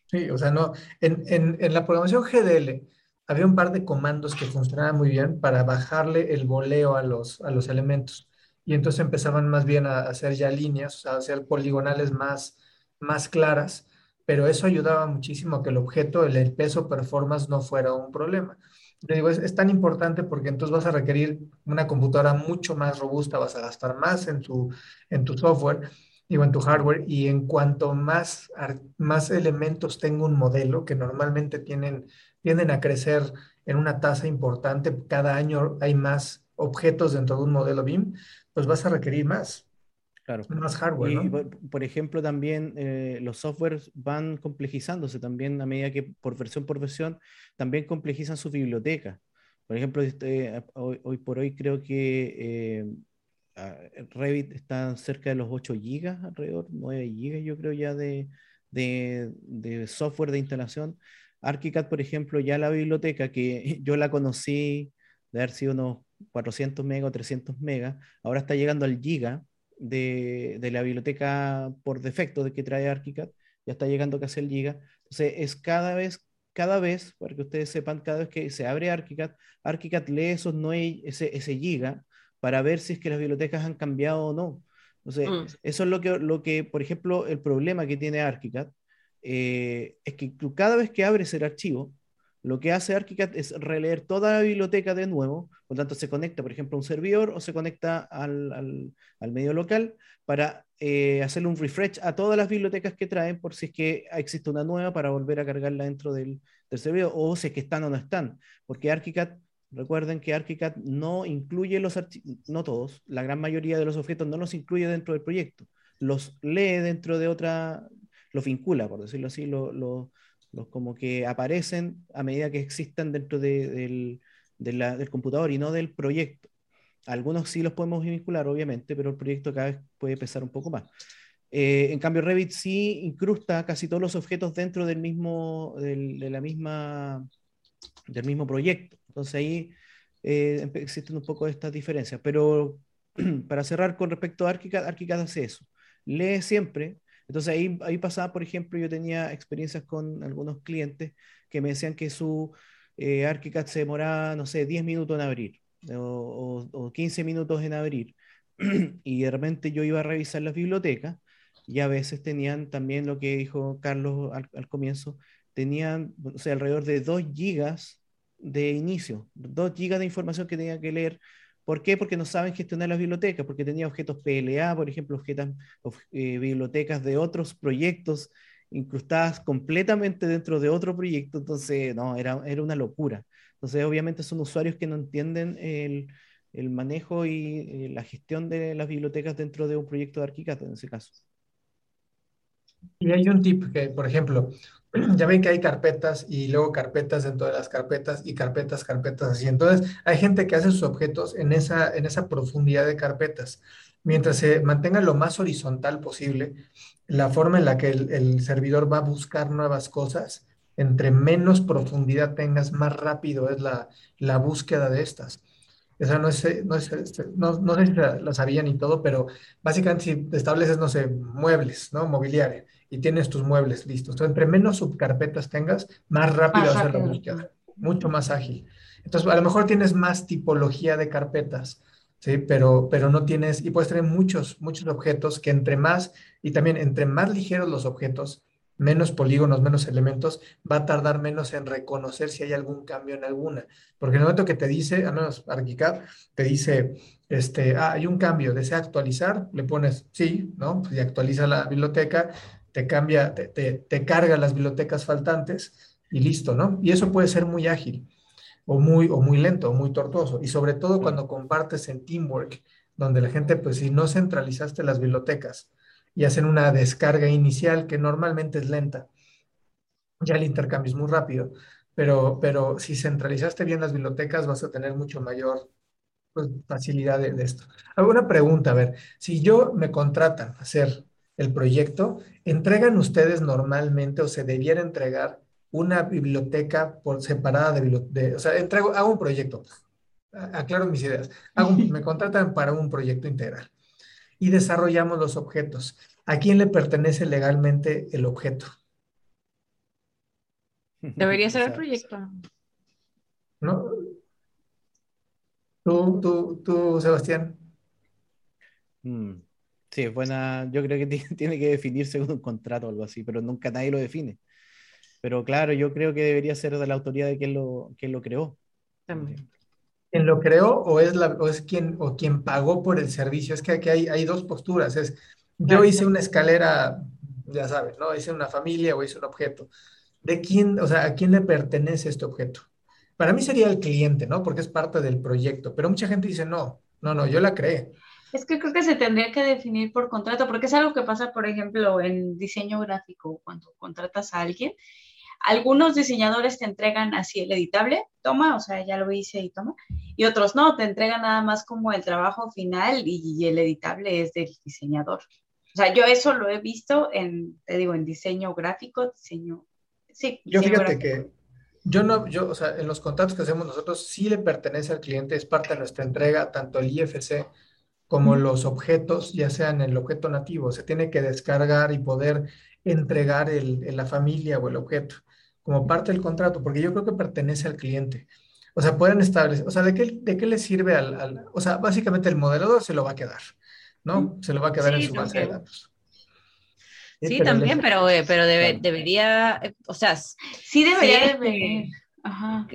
Sí, o sea, no. En, en, la programación GDL había un par de comandos que funcionaban muy bien para bajarle el voleo a los, a los elementos y entonces empezaban más bien a hacer ya líneas, a hacer poligonales más, más claras, pero eso ayudaba muchísimo a que el objeto, el, peso performance no fuera un problema. Le digo, es, tan importante porque entonces vas a requerir una computadora mucho más robusta, vas a gastar más en tu, en tu software, digo, en tu hardware, y en cuanto más, más elementos tenga un modelo, que normalmente tienen, tienden a crecer en una tasa importante, cada año hay más objetos dentro de un modelo BIM, pues vas a requerir más. Claro. Más hardware. ¿no? por, ejemplo, también eh, los softwares van complejizándose también a medida que por versión por versión también complejizan su biblioteca. Por ejemplo, este, hoy, por hoy creo que eh, Revit está cerca de los 8 gigas, alrededor 9 gigas yo creo ya de, de, de software de instalación. ArchiCAD, por ejemplo, ya la biblioteca que yo la conocí de haber sido unos 400 megas o 300 megas, ahora está llegando al giga de, la biblioteca por defecto de que trae ArchiCAD, ya está llegando casi al giga. Entonces es cada vez, cada vez, para que ustedes sepan, cada vez que se abre ArchiCAD, ArchiCAD lee esos no ese, ese giga para ver si es que las bibliotecas han cambiado o no. Entonces, mm. eso es lo que, lo que, por ejemplo, el problema que tiene ArchiCAD eh, es que cada vez que abres el archivo, lo que hace ArchiCAD es releer toda la biblioteca de nuevo, por lo tanto se conecta, por ejemplo, a un servidor o se conecta al, medio local para eh, hacerle un refresh a todas las bibliotecas que traen por si es que existe una nueva para volver a cargarla dentro del, servidor o si es que están o no están, porque ArchiCAD, recuerden que ArchiCAD no incluye los archivos, no todos, la gran mayoría de los objetos no los incluye dentro del proyecto, los lee dentro de otra, los vincula, por decirlo así, como que aparecen a medida que existan dentro del, del, computador y no del proyecto. Algunos sí los podemos vincular, obviamente, pero el proyecto cada vez puede pesar un poco más. Eh, en cambio, Revit sí incrusta casi todos los objetos dentro del mismo, de la misma, del mismo proyecto. Entonces ahí eh, existen un poco estas diferencias. Pero para cerrar con respecto a ArchiCAD, ArchiCAD hace eso. Lee siempre entonces ahí, ahí pasaba, por ejemplo, yo tenía experiencias con algunos clientes que me decían que su eh, ArchiCAD se demoraba, no sé, 10 minutos en abrir o, 15 minutos en abrir. y de repente yo iba a revisar las bibliotecas y a veces tenían también lo que dijo Carlos al, al comienzo, tenían, o sea, alrededor de 2 gigas de inicio, 2 gigas de información que tenía que leer ¿Por qué? Porque no saben gestionar las bibliotecas, porque tenía objetos PLA, por ejemplo, objetos, eh, bibliotecas de otros proyectos incrustadas completamente dentro de otro proyecto, entonces, no, era, era una locura. Entonces, obviamente son usuarios que no entienden el, el manejo y eh, la gestión de las bibliotecas dentro de un proyecto de ArchiCAD en ese caso. Y hay un tip que, por ejemplo, ya ven que hay carpetas y luego carpetas dentro de las carpetas y carpetas, carpetas así. Entonces, hay gente que hace sus objetos en esa, en esa profundidad de carpetas. Mientras se mantenga lo más horizontal posible, la forma en la que el, servidor va a buscar nuevas cosas, entre menos profundidad tengas, más rápido es la, la búsqueda de estas. Esa no, es, no, es, este, no, no sé si la sabían y todo, pero básicamente si estableces, no sé, muebles, ¿no? Mobiliario y tienes tus muebles listos. Entonces, entre menos subcarpetas tengas, más rápido va a ser la búsqueda, mucho más ágil. Entonces, a lo mejor tienes más tipología de carpetas, ¿sí? Pero, pero no tienes, y puedes tener muchos, muchos objetos que entre más, y también entre más ligeros los objetos, menos polígonos, menos elementos, va a tardar menos en reconocer si hay algún cambio en alguna. Porque en el momento que te dice, al menos ArchiCAD, te dice, este, ah, hay un cambio, desea actualizar, le pones sí, ¿no? y actualiza la biblioteca, te cambia, te, te, carga las bibliotecas faltantes y listo, ¿no? Y eso puede ser muy ágil o muy, o muy lento o muy tortuoso. Y sobre todo cuando compartes en Teamwork, donde la gente, pues si no centralizaste las bibliotecas y hacen una descarga inicial que normalmente es lenta, ya el intercambio es muy rápido, pero, pero si centralizaste bien las bibliotecas vas a tener mucho mayor pues, facilidad de, de esto. Alguna pregunta, a ver, si yo me contratan a hacer el proyecto, ¿entregan ustedes normalmente o se debiera entregar una biblioteca por separada de, biblioteca? o sea, entrego, hago un proyecto, aclaro mis ideas, me contratan para un proyecto integral y desarrollamos los objetos. ¿A quién le pertenece legalmente el objeto? Debería ser el proyecto. ¿No? ¿Tú, tú, tú Sebastián? Mm. Sí, es buena. Yo creo que tiene que definirse con un contrato o algo así, pero nunca nadie lo define. Pero claro, yo creo que debería ser de la autoridad de quien lo, quien lo creó. También. ¿Quién lo creó o es, la, o es quien, o quien pagó por el servicio? Es que aquí hay, hay dos posturas. Es, yo hice una escalera, ya sabes, ¿no? Hice una familia o hice un objeto. ¿De quién, o sea, a quién le pertenece este objeto? Para mí sería el cliente, ¿no? Porque es parte del proyecto. Pero mucha gente dice, no, no, no, yo la creé. Es que creo que se tendría que definir por contrato, porque es algo que pasa, por ejemplo, en diseño gráfico, cuando contratas a alguien. Algunos diseñadores te entregan así el editable, toma, o sea, ya lo hice y toma, y otros no, te entregan nada más como el trabajo final y, el editable es del diseñador. O sea, yo eso lo he visto en, te digo, en diseño gráfico, diseño, sí. Yo fíjate que yo no, yo, o sea, en los contratos que hacemos nosotros sí le pertenece al cliente, es parte de nuestra entrega, tanto el IFC como los objetos, ya sean el objeto nativo, se tiene que descargar y poder entregar el, la familia o el objeto como parte del contrato, porque yo creo que pertenece al cliente. O sea, pueden establecer, o sea, ¿de qué, de qué le sirve al, al, o sea, básicamente el modelador se lo va a quedar, ¿no? Se lo va a quedar en Sí, su base de datos. Sí, pero también, pero, eh, pero debe- debería, eh, o sea, Sí debería Sí, de es venir. que- Ajá.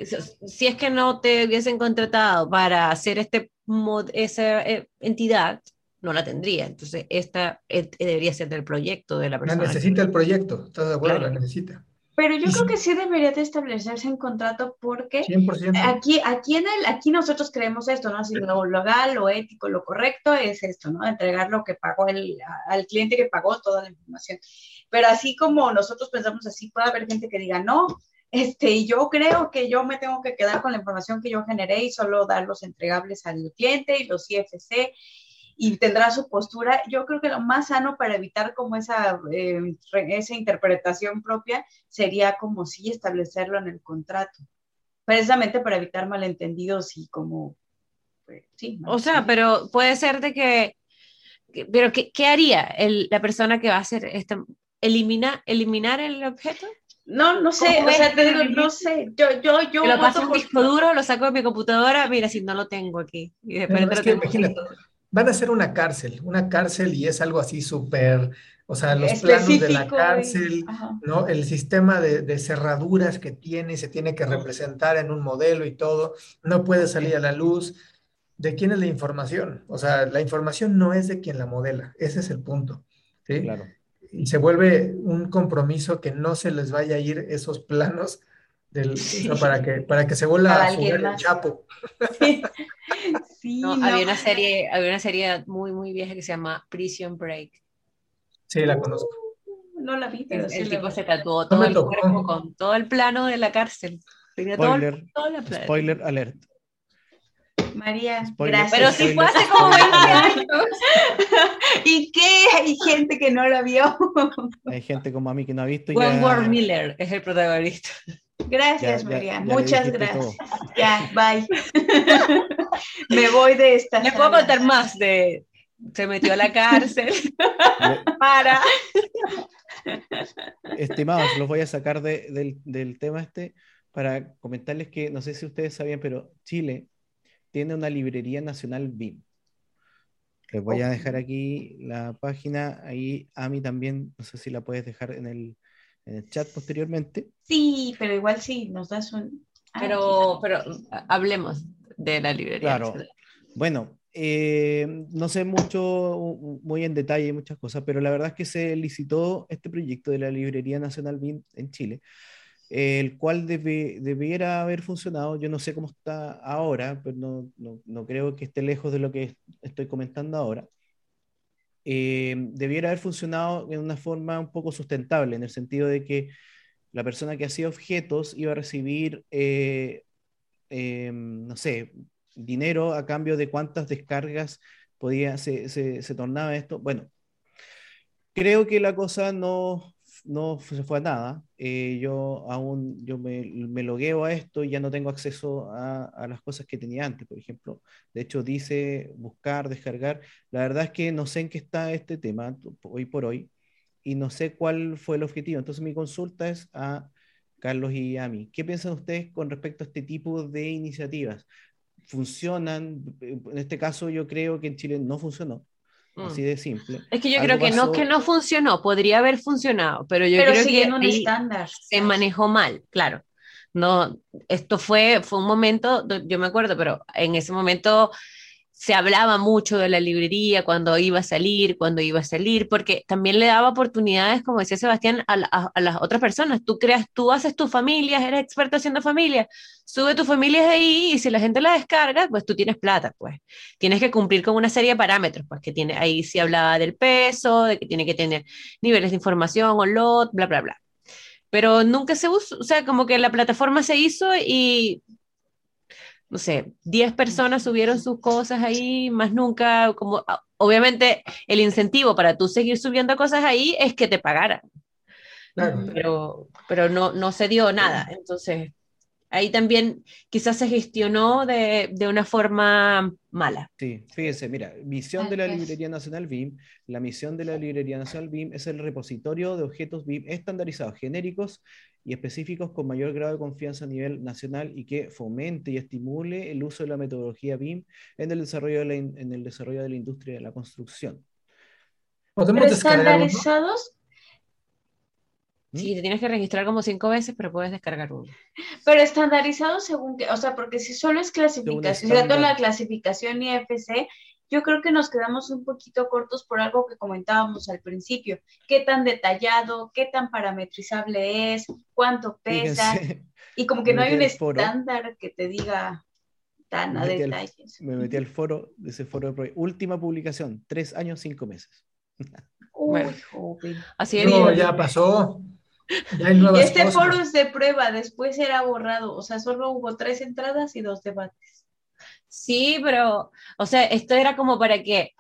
si es que no te hubiesen contratado para hacer este mod- esa eh, entidad, no la tendría. Entonces, esta eh, debería ser del proyecto de la La persona. necesita el proyecto, ¿estás de acuerdo? Claro. La necesita. Pero yo creo que sí debería de establecerse en contrato porque 100%. aquí, aquí, en el, aquí nosotros creemos esto, ¿no? Si lo legal, lo ético, lo correcto es esto, ¿no? Entregar lo que pagó el, al cliente que pagó toda la información. Pero así como nosotros pensamos así, puede haber gente que diga, no, este, yo creo que yo me tengo que quedar con la información que yo generé y solo dar los entregables al cliente y los IFC y tendrá su postura. Yo creo que lo más sano para evitar como esa, eh, esa interpretación propia sería como sí establecerlo en el contrato, precisamente para evitar malentendidos y como, pues, sí. O sea, pero puede ser de que, pero ¿qué, qué haría el- la persona que va a hacer esto? ¿Elimina, ¿Eliminar el objeto? No, no sé, ¿Cómo o sea, te digo, no sé, yo, yo, yo lo paso un por- disco duro, lo saco de mi computadora, mira, si no lo tengo aquí. Y es lo que tengo aquí. imagínate, van a hacer una cárcel, una cárcel y es algo así súper, o sea, los planos de la cárcel. ¿no? El sistema de, de cerraduras que tiene y se tiene que representar en un modelo y todo, no puede salir a la luz. ¿De quién es la información? O sea, la información no es de quien la modela, ese es el punto, ¿sí? Claro. Y se vuelve un compromiso que no se les vaya a ir esos planos del, o sea, para que, para que se vuelva a jugar el. Chapo. Sí, Sí, No, no. Había una serie, había una serie muy, muy vieja que se llama Prison Break. Sí, la conozco. no la vi, pero El, sí el tipo vi. se tatuó todo el cuerpo con todo el plano de la cárcel. Tenía todo el- Spoiler, toda la spoiler alert. María, Spoiler, gracias. Pero sí fue hace como 20 spoiler. años. ¿Y qué? Hay gente que no la vio. Hay gente como a mí que no ha visto Wentworth ya, Miller es el protagonista. Gracias, Ya, María. ya le Muchas gracias. todo. Ya, bye. Me voy de esta. Les puedo contar más de se metió a la cárcel Le- para Estimados, los voy a sacar de- del, del tema este para comentarles que no sé si ustedes sabían, pero Chile tiene una librería nacional BIM. Les voy a dejar aquí la página, ahí a mí también, no sé si la puedes dejar en el, en el chat posteriormente. Sí, pero igual sí, nos das un. Ah, pero pero hablemos de la librería. Claro. Bueno, eh, no sé mucho, muy en detalle muchas cosas, pero la verdad es que se licitó este proyecto de la Librería Nacional BIM en Chile, el cual debiera haber funcionado. Yo no sé cómo está ahora, pero no, no- no creo que esté lejos de lo que estoy comentando ahora. Eh, debiera haber funcionado en una forma un poco sustentable, en el sentido de que la persona que hacía objetos iba a recibir, eh, eh, no sé, dinero a cambio de cuántas descargas podía, se, se, se tornaba esto. Bueno, creo que la cosa no, no se fue a nada. Eh, yo aún yo me, me logueo a esto y ya no tengo acceso a, a las cosas que tenía antes, por ejemplo. De hecho, dice buscar, descargar. La verdad es que no sé en qué está este tema hoy por hoy y no sé cuál fue el objetivo. Entonces mi consulta es a Carlos y a mí. ¿Qué piensan ustedes con respecto a este tipo de iniciativas? ¿Funcionan? En este caso yo creo que en Chile no funcionó, Mm. así de simple. Es que yo Algo creo que no que no funcionó, podría haber funcionado, pero yo Pero creo que siguiendo un estándar. se manejó mal, claro. No, esto fue, fue un momento, yo me acuerdo, pero en ese momento se hablaba mucho de la librería, cuando iba a salir, cuando iba a salir, porque también le daba oportunidades, como decía Sebastián, a, a- las otras personas. Tú creas, tú haces tus familias, eres experto haciendo familias, sube tus familias ahí y si la gente la descarga, pues tú tienes plata, pues. Tienes que cumplir con una serie de parámetros, pues que tiene, ahí sí hablaba del peso, de que tiene que tener niveles de información o lot, bla, bla, bla pero nunca se usó, o sea, como que la plataforma se hizo y, no sé, 10 personas subieron sus cosas ahí, más nunca, como, ah, obviamente el incentivo para tú seguir subiendo cosas ahí es que te pagaran, Claro. pero, pero no, no se dio nada, entonces, ahí también quizás se gestionó de, de una forma mala. Sí, fíjense, mira, misión de la Librería Nacional BIM. La misión de la Librería Nacional BIM es el repositorio de objetos BIM estandarizados, genéricos y específicos con mayor grado de confianza a nivel nacional y que fomente y estimule el uso de la metodología BIM en el desarrollo de la, en el desarrollo de la industria de la construcción. ¿Estandarizados? ¿Mm? Sí, te tienes que registrar como cinco veces, pero puedes descargar uno. Pero estandarizado según que, o sea, porque si solo es clasificación, si la clasificación IFC, yo creo que nos quedamos un poquito cortos por algo que comentábamos al principio. ¿Qué tan detallado, qué tan parametrizable es, cuánto pesa? y como que no hay un estándar que te diga tan a detalles. me metí al foro, de ese foro de última publicación, tres años, cinco meses. bueno, así no, ya pasó este foro es de prueba, después era borrado, o sea, solo hubo tres entradas y dos debates. Sí, pero, o sea, esto era como para que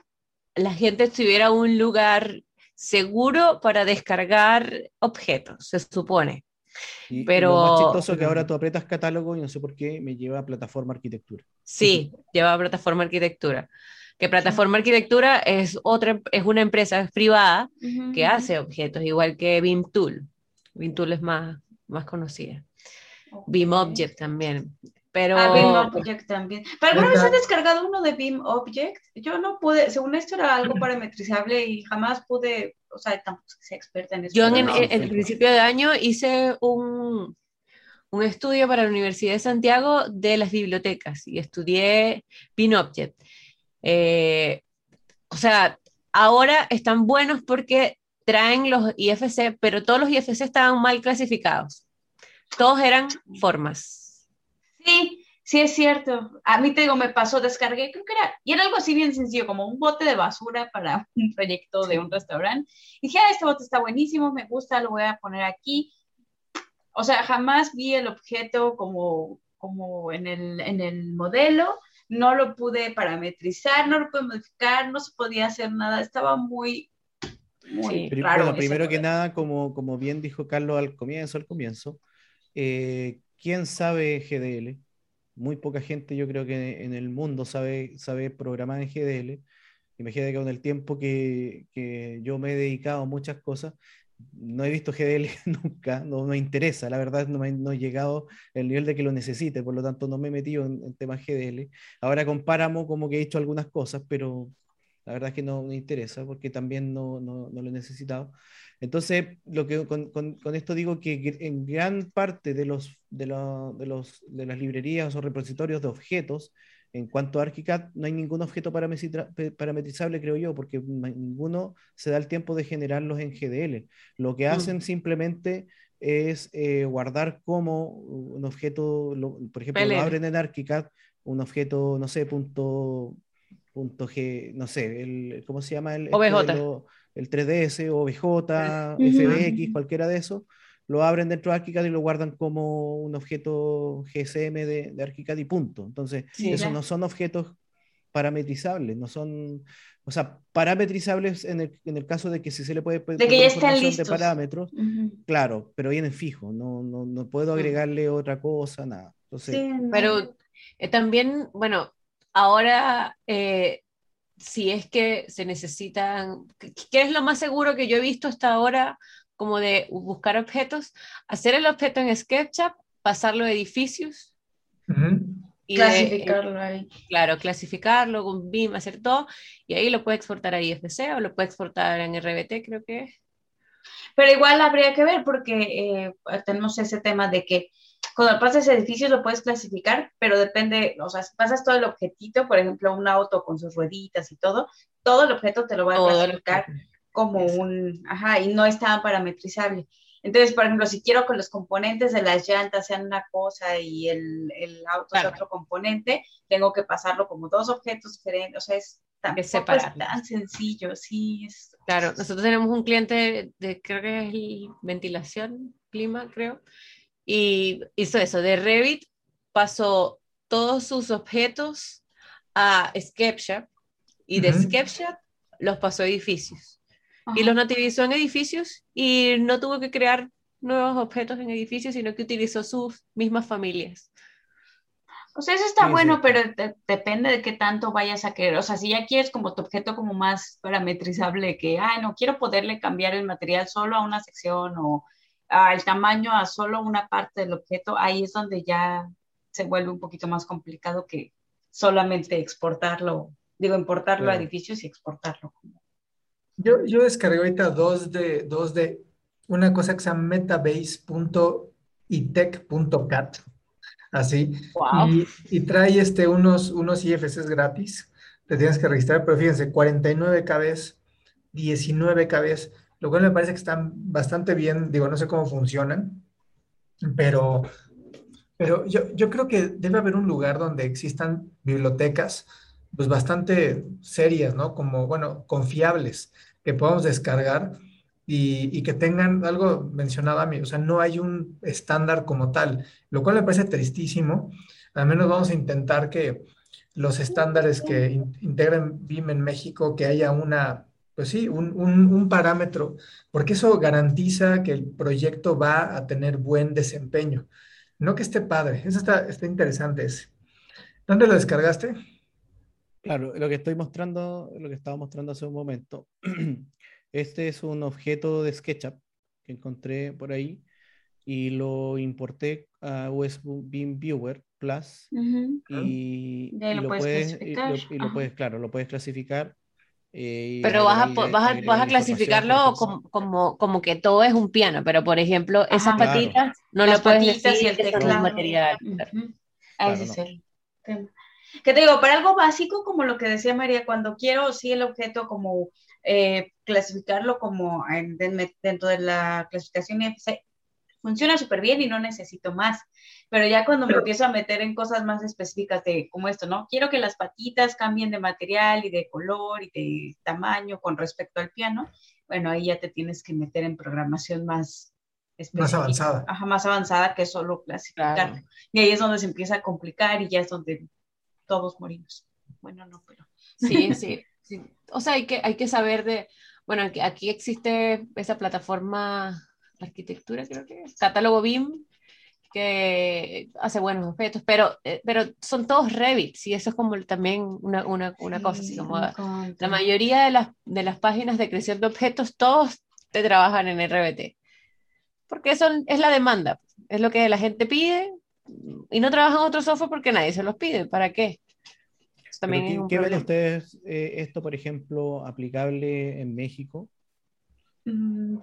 la gente tuviera un lugar seguro para descargar objetos, se supone. pero lo más chistoso que ahora tú aprietas catálogo y no sé por qué me lleva a plataforma arquitectura. Sí, lleva a plataforma arquitectura. Que plataforma arquitectura es otra, es una empresa privada que hace objetos, igual que BIM Tool. BIM es más, más conocida. BIM Object también. Pero... Ah, Object también. ¿Para alguna vez has descargado uno de BIM Object? Yo no pude, según esto era algo parametrizable y jamás pude, o sea, tampoco sea experta en eso. Yo en, el principio de año hice un, un estudio para la Universidad de Santiago de las bibliotecas y estudié BIM Object. Eh, o sea, ahora están buenos porque traen los IFC, pero todos los IFC estaban mal clasificados. Todos eran formas. Sí, sí es cierto. A mí te digo, me pasó, descargué, creo que era, y era algo así bien sencillo, como un bote de basura para un proyecto de un restaurante. Y dije, ah, este bote está buenísimo, me gusta, lo voy a poner aquí. O sea, jamás vi el objeto como, como en, el, en el modelo, no lo pude parametrizar, no lo pude modificar, no se podía hacer nada, estaba muy muy Bueno, primero que nada, como, como bien dijo Carlos al comienzo, al comienzo, eh, ¿quién sabe GDL? Muy poca gente yo creo que en el mundo sabe, sabe programar en GDL. Imagínate que con el tiempo que, que yo me he dedicado a muchas cosas, no he visto GDL nunca, no me interesa, la verdad no, me, no he llegado al nivel de que lo necesite, por lo tanto no me he metido en, en temas GDL. Ahora con Páramo como que he hecho algunas cosas, pero la verdad es que no me interesa porque también no, no, no lo he necesitado. Entonces, lo que, con, con, esto digo que en gran parte de, los, de, de, los, de las librerías o repositorios de objetos, en cuanto a ArchiCAD, no hay ningún objeto parametrizable, creo yo, porque ninguno se da el tiempo de generarlos en GDL. Lo que mm. hacen simplemente es eh, guardar como un objeto, por ejemplo, lo abren en ArchiCAD, un objeto, no sé, punto punto G, no sé, el, ¿cómo se llama? El, OBJ. el 3DS, OBJ, FBX, cualquiera de esos, lo abren dentro de ArchiCAD y lo guardan como un objeto GSM de, de ArchiCAD y punto. Entonces, esos no son objetos parametrizables, no son, o sea, parametrizables en el, en el caso de que si se le puede de que ya están listos. de parámetros, claro, pero vienen fijos, no, no, no puedo agregarle otra cosa, nada. Entonces, pero eh, también, bueno, ahora, eh, si es que se necesitan, ¿qué es lo más seguro que yo he visto hasta ahora como de buscar objetos? Hacer el objeto en SketchUp, pasarlo a edificios. y clasificarlo ahí. Claro, clasificarlo con BIM, hacer todo, y ahí lo puede exportar a IFC o lo puede exportar en RBT, creo que es. Pero igual habría que ver porque eh, tenemos ese tema de que cuando pasas edificios lo puedes clasificar, pero depende, o sea, si pasas todo el objetito, por ejemplo, un auto con sus rueditas y todo, todo el objeto te lo va a clasificar como un, ajá, y no está parametrizable. Entonces, por ejemplo, si quiero que los componentes de las llantas sean una cosa y el, el auto es otro componente, tengo que pasarlo como dos objetos diferentes, o sea, es tan, es tan sencillo, sí. Es, claro, nosotros tenemos un cliente de, creo que es el ventilación, clima, creo, y hizo eso, de Revit pasó todos sus objetos a SketchUp y de SketchUp los pasó a edificios. Y los nativizó en edificios y no tuvo que crear nuevos objetos en edificios, sino que utilizó sus mismas familias. O sea, eso está bueno, pero depende de qué tanto vayas a querer. O sea, si ya quieres como tu objeto como más parametrizable, que, ah, no, quiero poderle cambiar el material solo a una sección o al tamaño a solo una parte del objeto, ahí es donde ya se vuelve un poquito más complicado que solamente exportarlo, digo, importarlo a edificios y exportarlo. Yo, yo descargué ahorita dos de, dos de una cosa que se llama metabase.itech.cat así. Y, trae este, unos, unos IFCs gratis, te tienes que registrar, pero fíjense, 49 KB, 19 KB, lo cual me parece que están bastante bien, digo, no sé cómo funcionan, pero, pero yo, yo creo que debe haber un lugar donde existan bibliotecas pues bastante serias, ¿no? Como, bueno, confiables, que podamos descargar y, que tengan algo mencionado a mí, o sea, no hay un estándar como tal, lo cual me parece tristísimo. Al menos vamos a intentar que los estándares que integren BIM en México, que haya una, pues sí, un, un, parámetro, porque eso garantiza que el proyecto va a tener buen desempeño. No que esté padre, eso está, está interesante ese. ¿Dónde lo descargaste? Claro, lo que estoy mostrando, lo que estaba mostrando hace un momento, Este es un objeto de SketchUp que encontré por ahí y lo importé a USB Beam Viewer Plus y, lo, puedes, claro, lo puedes clasificar. Eh, pero vas a, vas, a, clasificarlo como, como, que todo es un piano, pero por ejemplo, esas patitas no lo puedes decir el teclado. material. Ese es el tema. Que te digo, para algo básico, como lo que decía María, cuando quiero sí el objeto como eh, clasificarlo como dentro de la clasificación IFC, funciona súper bien y no necesito más. Pero ya cuando me empiezo a meter en cosas más específicas de como esto, ¿no? Quiero que las patitas cambien de material y de color y de tamaño con respecto al piano. Bueno, ahí ya te tienes que meter en programación más más avanzada. Ajá, más avanzada que solo clasificar. Y ahí es donde se empieza a complicar y ya es donde todos morimos. Bueno, no, pero. Sí, sí. sí. O sea, hay que, hay que saber de. Bueno, aquí, existe esa plataforma arquitectura, creo que es, catálogo BIM, que hace buenos objetos, pero, eh, pero son todos Revit, y eso es como también una, una, una cosa, así como la mayoría de las, de las páginas de creación de objetos, todos te trabajan en RBT, porque eso es la demanda, es lo que la gente pide, y no trabajan otro software porque nadie se los pide. ¿Para qué? también ¿Qué, ven ustedes eh, esto, por ejemplo, aplicable en México? Mm,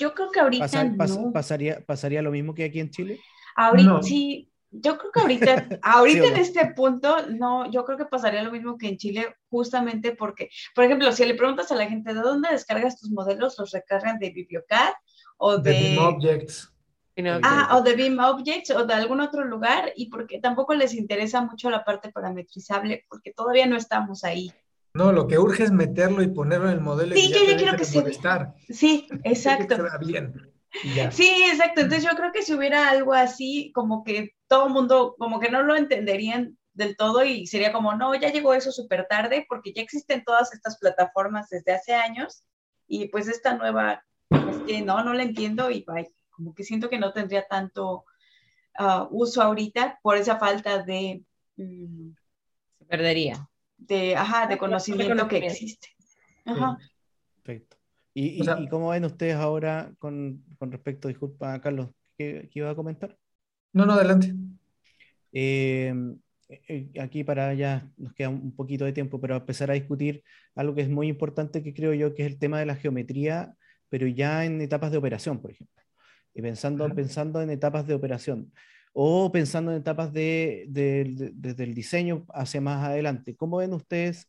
yo creo que ahorita no. pasaría, ¿Pasaría lo mismo que aquí en Chile? Ahorita sí. Yo creo que ahorita, ahorita en este punto, no, yo creo que pasaría lo mismo que en Chile, justamente porque, por ejemplo, si le preguntas a la gente de dónde descargas tus modelos, los recargan de BiblioCAD o de, de Objects. Ah, o de Beam Objects o de algún otro lugar y porque tampoco les interesa mucho la parte parametrizable porque todavía no estamos ahí. No, lo que urge es meterlo y ponerlo en el modelo. Sí, yo ya quiero que se Sí, exacto. bien. Sí, exacto. Entonces yo creo que si hubiera algo así, como que todo el mundo, como que no lo entenderían del todo y sería como, no, ya llegó eso súper tarde porque ya existen todas estas plataformas desde hace años y pues esta nueva, es que no, no la entiendo y bye como que siento que no tendría tanto ah, uso ahorita por esa falta de... Mm, se perdería. De, ajá, de conocimiento que existe. Ajá. Perfecto. ¿Y, y, cómo ven ustedes ahora con, con respecto, disculpa, Carlos, ¿qué, qué, iba a comentar? No, no, adelante. Eh, eh, aquí para ya nos queda un poquito de tiempo, pero empezar a discutir algo que es muy importante que creo yo que es el tema de la geometría, pero ya en etapas de operación, por ejemplo y pensando, pensando en etapas de operación o pensando en etapas de, desde el diseño hacia más adelante. ¿Cómo ven ustedes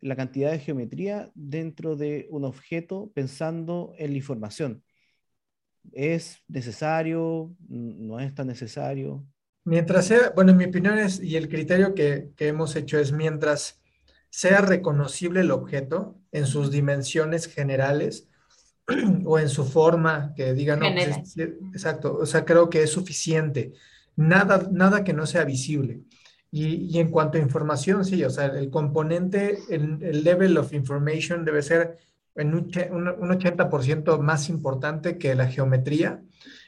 la cantidad de geometría dentro de un objeto pensando en la información? ¿Es necesario? ¿No es tan necesario? Mientras sea, bueno, en mi opinión es, y el criterio que, que hemos hecho es mientras sea reconocible el objeto en sus dimensiones generales, o en su forma que digan, no, pues exacto, o sea, creo que es suficiente. Nada, nada que no sea visible. Y, y en cuanto a información, sí, o sea, el componente, el, level of information debe ser en un, un, 80% más importante que la geometría.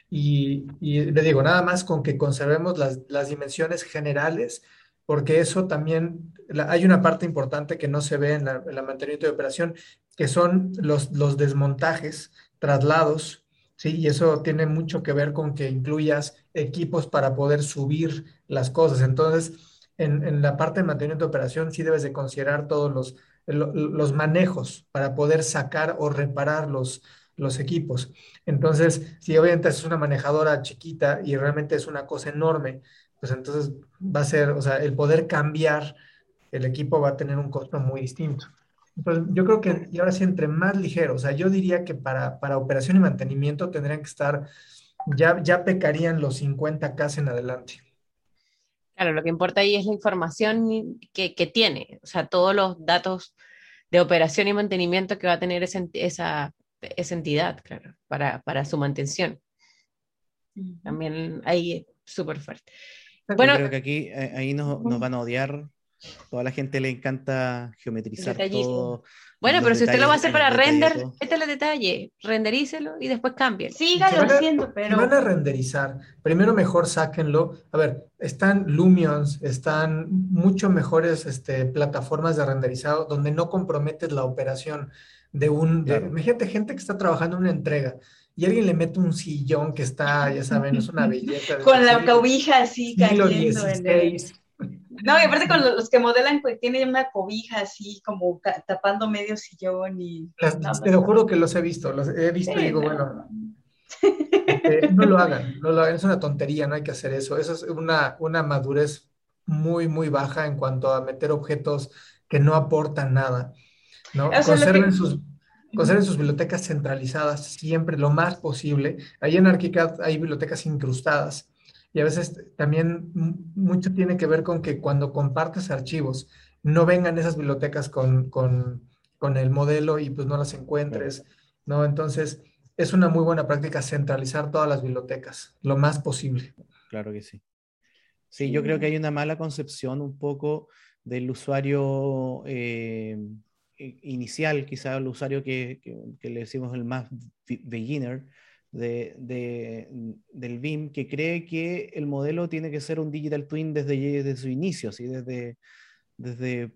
Y, le digo, nada más con que conservemos las, las dimensiones generales, porque eso también, hay una parte importante que no se ve en la, mantenimiento de operación, que son los, los desmontajes, traslados, ¿sí? Y eso tiene mucho que ver con que incluyas equipos para poder subir las cosas. Entonces, en, en la parte de mantenimiento de operación sí debes de considerar todos los, los manejos para poder sacar o reparar los, los equipos. Entonces, si obviamente es una manejadora chiquita y realmente es una cosa enorme, pues entonces va a ser, o sea, el poder cambiar el equipo va a tener un costo muy distinto. Yo creo que, y ahora sí, entre más ligero, o sea, yo diría que para, para operación y mantenimiento tendrían que estar, ya, ya pecarían los 50K en adelante. Claro, lo que importa ahí es la información que, que tiene, o sea, todos los datos de operación y mantenimiento que va a tener esa, esa, esa entidad, claro, para, para, su mantención. También ahí es súper fuerte. Bueno, creo que aquí eh, ahí nos, nos, van a odiar. Toda la gente le encanta geometrizar todo. Bueno, pero si usted lo va a hacer para render, este es el detalle, renderícelo y después cambie. Sígalo haciendo, pero... van a renderizar, primero mejor sáquenlo. A ver, están Lumions, están mucho mejores este, plataformas de renderizado donde no comprometes la operación de un... imagínate gente que está trabajando en una entrega y alguien le mete un sillón que está, ya saben, es una belleza. Con la cobija así cayendo en el... No, y aparte con los que modelan, pues tienen una cobija así, como tapando medio sillón y... te lo juro que los he visto, los he visto y digo, bueno, este, no lo hagan, no lo hagan, es una tontería, no hay que hacer eso. Eso es una, una madurez muy, muy baja en cuanto a meter objetos que no aportan nada, ¿no? Conserven sus... Conserven sus bibliotecas centralizadas siempre lo más posible. Ahí en ArchiCAD hay bibliotecas incrustadas y a veces también mucho tiene que ver con que cuando compartes archivos, no vengan esas bibliotecas con, con, con el modelo y pues no las encuentres, ¿no? Entonces, es una muy buena práctica centralizar todas las bibliotecas lo más posible. Claro que sí. Sí, yo creo que hay una mala concepción un poco del usuario eh, inicial, quizá el usuario que, que, que, le decimos el más beginner, de, del BIM que cree que el modelo tiene que ser un digital twin desde, desde su inicio, ¿sí? desde, desde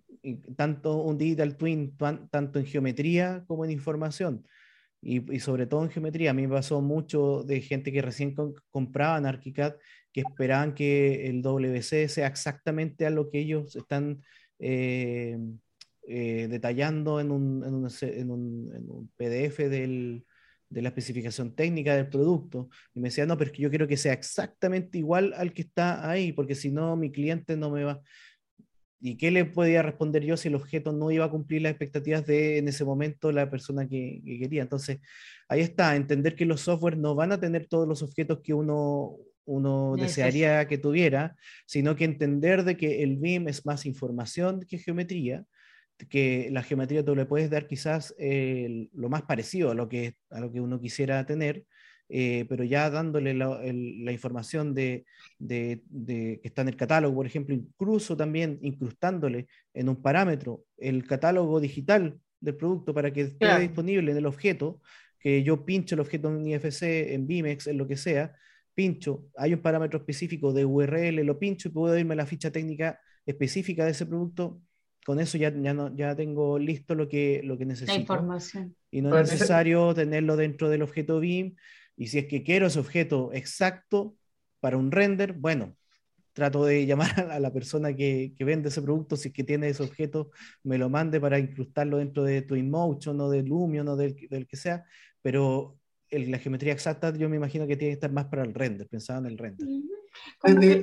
tanto un digital twin tanto en geometría como en información. Y, y, sobre todo en geometría. A mí me pasó mucho de gente que recién compraban ArchiCAD que esperaban que el WC sea exactamente a lo que ellos están eh, eh, detallando en un, en, un, en, un, en un, PDF del, de la especificación técnica del producto. Y me decía, no, pero es que yo quiero que sea exactamente igual al que está ahí, porque si no, mi cliente no me va. ¿Y qué le podía responder yo si el objeto no iba a cumplir las expectativas de en ese momento la persona que, quería? Entonces, ahí está, entender que los softwares no van a tener todos los objetos que uno, uno desearía que tuviera, sino que entender de que el BIM es más información que geometría que la geometría tú le puedes dar quizás eh, lo más parecido a lo que, a lo que uno quisiera tener, eh, pero ya dándole la, la información de, de, de, que está en el catálogo, por ejemplo, incluso también incrustándole en un parámetro el catálogo digital del producto para que esté disponible en el objeto, que yo pincho el objeto en IFC, en Bimex, en lo que sea, pincho, hay un parámetro específico de URL, lo pincho y puedo irme a la ficha técnica específica de ese producto con eso ya, ya, no, ya tengo listo lo que, lo que necesito. La información. Y no es necesario tenerlo dentro del objeto BIM. Y si es que quiero ese objeto exacto para un render, bueno, trato de llamar a la persona que, que, vende ese producto, si es que tiene ese objeto, me lo mande para incrustarlo dentro de Twinmotion o de Lumion o del, del que sea, pero el, la geometría exacta yo me imagino que tiene que estar más para el render, pensaba en el render.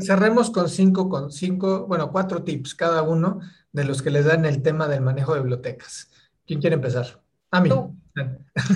Cerremos con cinco, con cinco, bueno, cuatro tips cada uno de los que les dan el tema del manejo de bibliotecas. ¿Quién quiere empezar? A mí.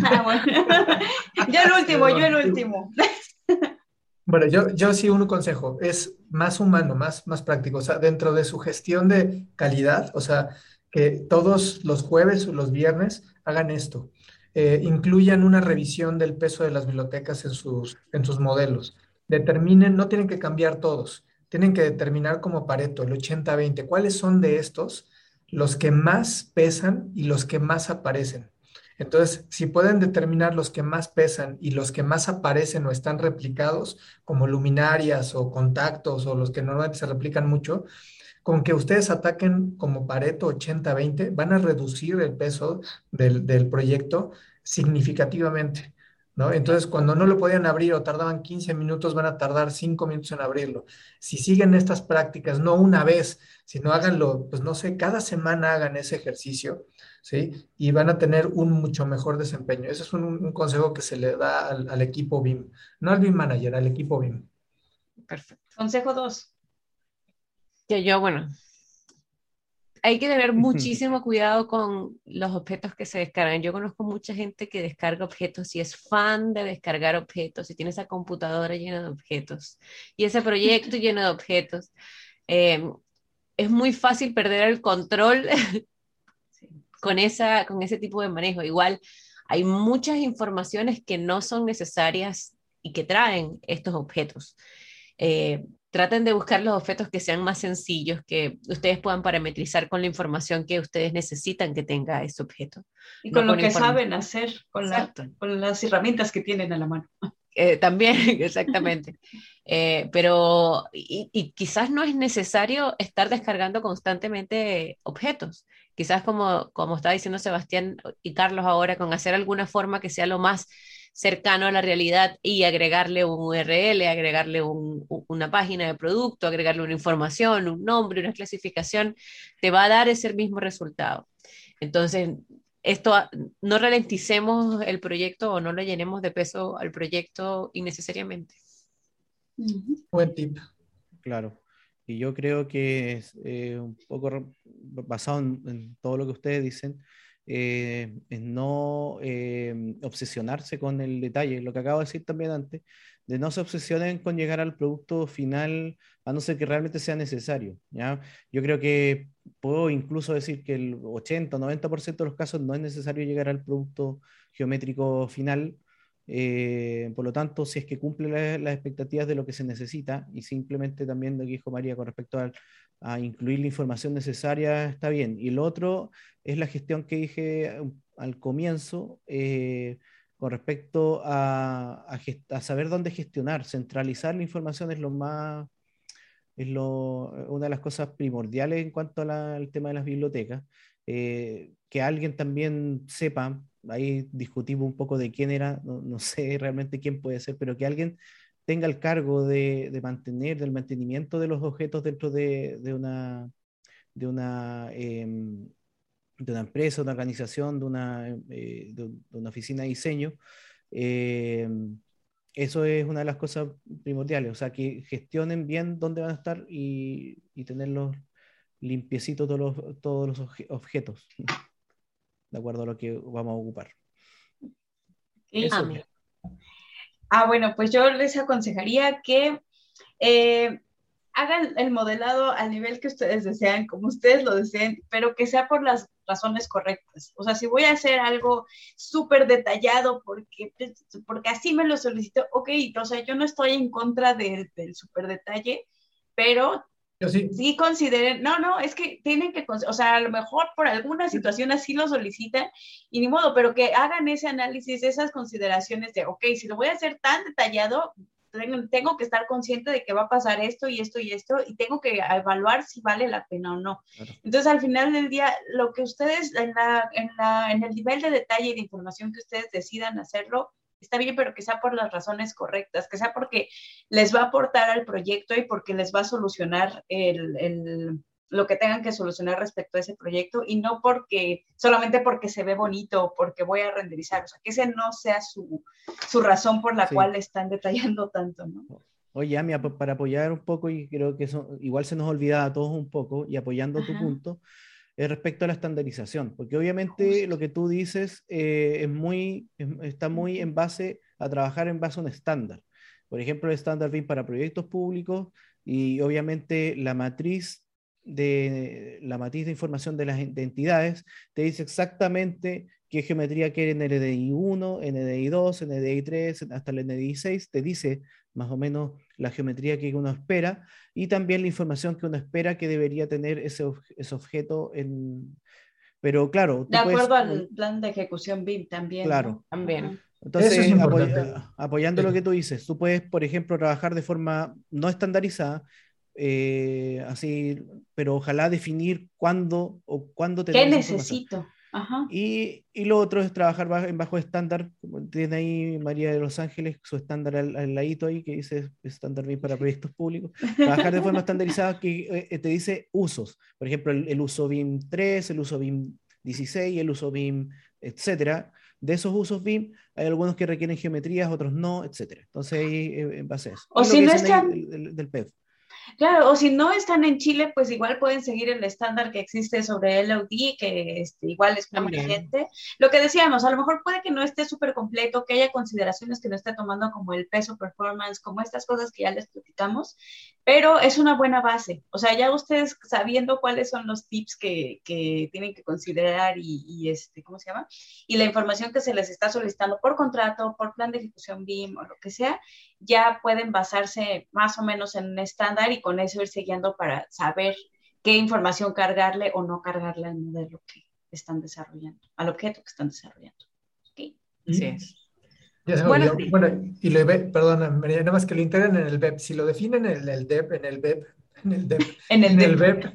Ah, bueno. yo el último, yo el último. Bueno, yo, yo sí un consejo, es más humano, más, más práctico, o sea, dentro de su gestión de calidad, o sea, que todos los jueves o los viernes hagan esto, eh, incluyan una revisión del peso de las bibliotecas en sus, en sus modelos, determinen, no tienen que cambiar todos, tienen que determinar como Pareto, el 80-20, cuáles son de estos los que más pesan y los que más aparecen. Entonces, si pueden determinar los que más pesan y los que más aparecen o están replicados, como luminarias o contactos o los que normalmente se replican mucho, con que ustedes ataquen como Pareto 80-20, van a reducir el peso del, del proyecto significativamente. ¿No? Entonces, cuando no lo podían abrir o tardaban 15 minutos, van a tardar 5 minutos en abrirlo. Si siguen estas prácticas, no una vez, sino háganlo, pues no sé, cada semana hagan ese ejercicio, ¿sí? Y van a tener un mucho mejor desempeño. Ese es un, consejo que se le da al, equipo BIM, no al BIM Manager, al equipo BIM. Perfecto. Consejo 2. Que yo, bueno, hay que tener muchísimo cuidado con los objetos que se descargan. Yo conozco mucha gente que descarga objetos y es fan de descargar objetos y tiene esa computadora llena de objetos y ese proyecto lleno de objetos. Em, es muy fácil perder el control con, esa, con ese tipo de manejo. Igual hay muchas informaciones que no son necesarias y que traen estos objetos. Eh, traten de buscar los objetos que sean más sencillos, que ustedes puedan parametrizar con la información que ustedes necesitan que tenga ese objeto. Y con lo que saben hacer, con, con, las herramientas que tienen a la mano. Eh, también, exactamente. Eh, pero, y, quizás no es necesario estar descargando constantemente objetos. Quizás como, como está diciendo Sebastián y Carlos ahora, con hacer alguna forma que sea lo más cercano a la realidad y agregarle un URL, agregarle una página de producto, agregarle una información, un nombre, una clasificación, te va a dar ese mismo resultado. Entonces, esto no ralenticemos el proyecto o no le llenemos de peso al proyecto innecesariamente. Buen tip. Claro. Y yo creo que es eh, un poco basado en, todo lo que ustedes dicen, eh, no eh, obsesionarse con el detalle, lo que acabo de decir también antes, de no se obsesionen con llegar al producto final, a no ser que realmente sea necesario. ¿ya? Yo creo que puedo incluso decir que el 80 o 90% de los casos no es necesario llegar al producto geométrico final. Eh, por lo tanto, si es que cumple las expectativas de lo que se necesita y simplemente también lo que dijo María con respecto al, a incluir la información necesaria, está bien. Y el otro es la gestión que dije al comienzo eh, con respecto a, a, saber dónde gestionar. Centralizar la información es lo más, es lo, una de las cosas primordiales en cuanto al tema de las bibliotecas. Eh, que alguien también sepa, ahí discutimos un poco de quién era, no, no sé realmente quién puede ser, pero que alguien tenga el cargo de, mantener, del mantenimiento de los objetos dentro de, una, de, una, em, de una empresa, una organización, de una, eh, de, una oficina de diseño. Em, eso es una de las cosas primordiales, o sea, que gestionen bien dónde van a estar y, y tenerlos limpiecitos todos los, todos los objetos, de acuerdo a lo que vamos a ocupar. Eso. Ah, bueno, pues yo les aconsejaría que eh, hagan el modelado al nivel que ustedes desean, como ustedes lo deseen, pero que sea por las razones correctas. O sea, si voy a hacer algo súper detallado porque, porque así me lo solicito, ok, o sea, yo no estoy en contra del súper detalle, pero sí. consideren, no, no, es que tienen que, o sea, a lo mejor por alguna situación así lo solicitan y ni modo, pero que hagan ese análisis, esas consideraciones de, ok, si lo voy a hacer tan detallado, tengo, que estar consciente de que va a pasar esto y esto y esto y tengo que evaluar si vale la pena o no. Entonces, al final del día, lo que ustedes, en, la, en, la, en el nivel de detalle y de información que ustedes decidan hacerlo, está bien, pero que sea por las razones correctas, que sea porque les va a aportar al proyecto y porque les va a solucionar el, lo que tengan que solucionar respecto a ese proyecto y no porque, solamente porque se ve bonito o porque voy a renderizar, o sea, que ese no sea su, razón por la cual están detallando tanto, ¿no? Oye, Ami, para apoyar un poco, y creo que eso igual se nos olvida a todos un poco, y apoyando tu punto, respecto a la estandarización, porque obviamente lo que tú dices eh, es muy, está muy en base a trabajar en base a un estándar. Por ejemplo, el estándar BIM para proyectos públicos y obviamente la matriz de la matriz de información de las entidades te dice exactamente qué geometría quiere en NDI 1, NDI 2, NDI 3, hasta el NDI 6, te dice más o menos la geometría que uno espera y también la información que uno espera que debería tener ese, ese objeto en, Pero claro. De acuerdo al plan de ejecución BIM también. Claro. También. Entonces, apoyando lo que tú dices, tú puedes, por ejemplo, trabajar de forma no estandarizada, eh, así, pero ojalá definir cuándo o cuándo te ¿Qué necesito? Y, y, lo otro es trabajar bajo, en bajo estándar, como tiene ahí María de los Ángeles, su estándar al, ladito ahí, que dice estándar BIM para proyectos públicos. Trabajar de forma estandarizada que eh, te dice usos, por ejemplo, el, uso BIM 3, el uso BIM 16, el uso BIM, etcétera. De esos usos BIM, hay algunos que requieren geometrías, otros no, etcétera. Entonces, ahí, eh, en base a eso. O si no están... Del, del, PEF. Claro, o si no están en Chile, pues igual pueden seguir el estándar que existe sobre el LOD, que este, igual es muy vigente. Lo que decíamos, a lo mejor puede que no esté súper completo, que haya consideraciones que no esté tomando como el peso performance, como estas cosas que ya les platicamos, pero es una buena base. O sea, ya ustedes sabiendo cuáles son los tips que, que tienen que considerar y, y, este, ¿cómo se llama? Y la información que se les está solicitando por contrato, por plan de ejecución BIM o lo que sea, ya pueden basarse más o menos en un estándar y con eso irse guiando para saber qué información cargarle o no cargarle al modelo que están desarrollando, al objeto que están desarrollando. ¿Okay? Así es. bueno, bueno, y lo perdona, nada más que lo integren en el web. Si lo definen en el, DEP, en el web, en el DEP, en el, en web,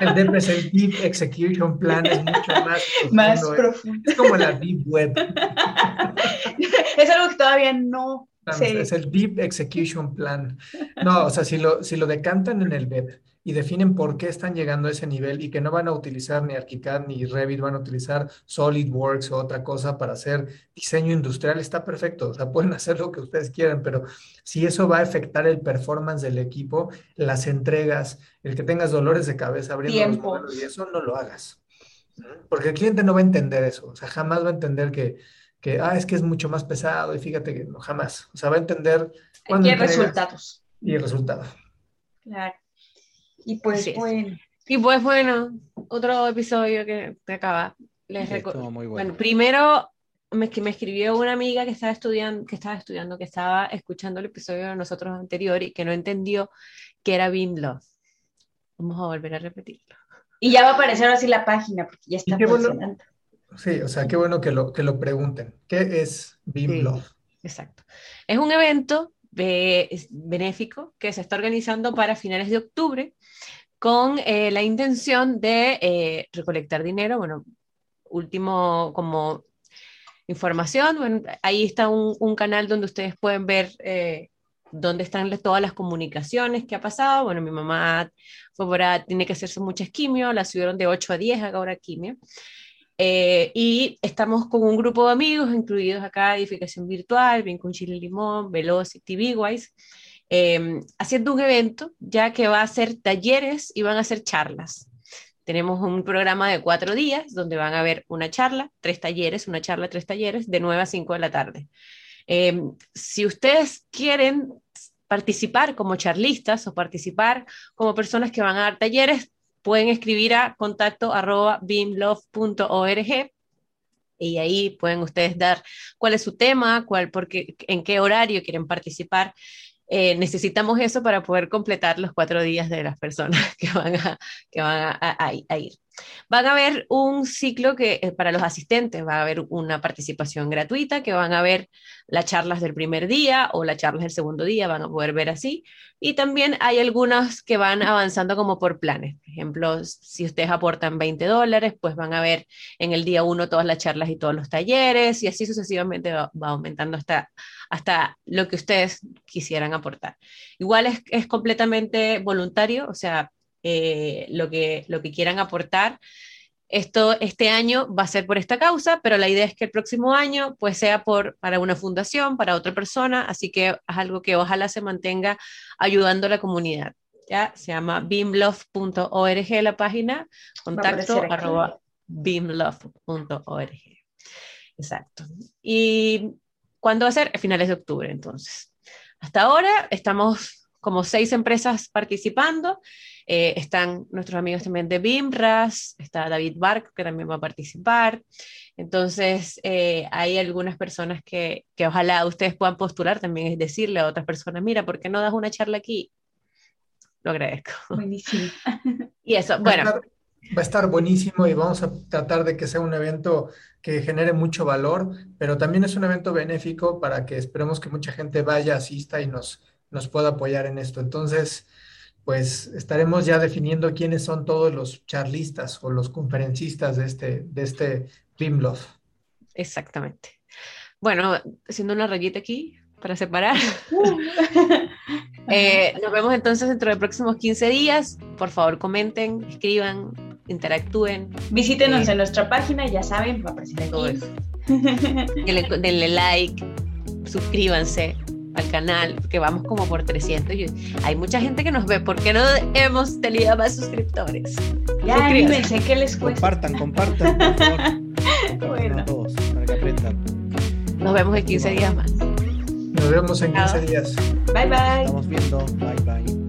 el DEP es el Deep Execution Plan, es mucho más profundo. Más profundo. Es como la Deep Web. es algo que todavía no es el Deep Execution Plan. No, o sea, si lo, si lo decantan en el web y definen por qué están llegando a ese nivel y que no van a utilizar ni ArchiCAD ni Revit, van a utilizar SolidWorks o otra cosa para hacer diseño industrial, está perfecto. O sea, pueden hacer lo que ustedes quieran, pero si eso va a afectar el performance del equipo, las entregas, el que tengas dolores de cabeza abriendo los y eso no lo hagas. Porque el cliente no va a entender eso. O sea, jamás va a entender que que, ah, es que es mucho más pesado y fíjate que no, jamás. O sea, va a entender cuándo. Y resultados. Y el resultado. Claro. Y pues bueno. Y pues bueno, otro episodio que te acaba. Les muy bueno. primero me, me escribió una amiga que estaba estudiando, que estaba estudiando, que estaba escuchando el episodio de nosotros anterior y que no entendió que era Beam Vamos a volver a repetirlo. Y ya va a aparecer así la página, porque ya está funcionando. Sí, o sea, qué bueno que lo, que lo pregunten. ¿Qué es BIM exacto. Es un evento benéfico que se está organizando para finales de octubre con eh, la intención de eh, recolectar dinero. Bueno, último como información, bueno, ahí está un, canal donde ustedes pueden ver eh, dónde están todas las comunicaciones que ha pasado. Bueno, mi mamá fue por tiene que hacerse mucha quimio, la subieron de 8 a 10 ahora quimio. Eh, y estamos con un grupo de amigos, incluidos acá Edificación Virtual, Bien con Chile Limón, Velocity, Bigwise, eh, haciendo un evento ya que va a ser talleres y van a ser charlas. Tenemos un programa de cuatro días donde van a haber una charla, tres talleres, una charla, tres talleres, de 9 a 5 de la tarde. Eh, si ustedes quieren participar como charlistas o participar como personas que van a dar talleres, pueden escribir a contacto arroba beamlove.org y ahí pueden ustedes dar cuál es su tema, cuál, porque, en qué horario quieren participar. Eh, necesitamos eso para poder completar los cuatro días de las personas que van a, que van a ir. Van a haber un ciclo que eh, para los asistentes va a haber una participación gratuita, que van a ver las charlas del primer día o las charlas del segundo día, van a poder ver así. Y también hay algunas que van avanzando como por planes. Por ejemplo, si ustedes aportan 20 dólares, pues van a ver en el día uno todas las charlas y todos los talleres y así sucesivamente va, aumentando hasta, hasta lo que ustedes quisieran aportar. Igual es, es completamente voluntario, o sea, eh, lo, que, lo que quieran aportar. Esto este año va a ser por esta causa, pero la idea es que el próximo año pues sea por, para una fundación, para otra persona, así que es algo que ojalá se mantenga ayudando a la comunidad. ¿ya? Se llama beamlove.org la página, contacto arroba beamlove.org. Exacto. ¿Y cuándo va a ser? A finales de octubre, entonces. Hasta ahora estamos como seis empresas participando eh, están nuestros amigos también de BIMRAS, está David Bark, que también va a participar. Entonces, eh, hay algunas personas que, que, ojalá ustedes puedan postular también, es decirle a otras personas, mira, ¿por qué no das una charla aquí? Lo agradezco. Buenísimo. Y eso, bueno. va a estar buenísimo y vamos a tratar de que sea un evento que genere mucho valor, pero también es un evento benéfico para que esperemos que mucha gente vaya, asista y nos, nos pueda apoyar en esto. Entonces, pues estaremos ya definiendo quiénes son todos los charlistas o los conferencistas de este, de este. Exactamente. Bueno, haciendo una rayita aquí para separar. Eh, nos vemos entonces dentro de próximos 15 días. Por favor, comenten, escriban, interactúen. Visítenos eh, en nuestra página, ya saben, va a aparecer aquí. denle, denle like, suscríbanse al canal, que vamos como por 300. hay mucha gente que nos ve, ¿por qué no hemos tenido más suscriptores? Ya, anímense, ¿qué les cuesta? Compartan, compartan, por favor. bueno. todos, para que aprendan. Nos vemos en 15 días más. Nos vemos en 15 días. Bye bye. Estamos viendo. Bye bye.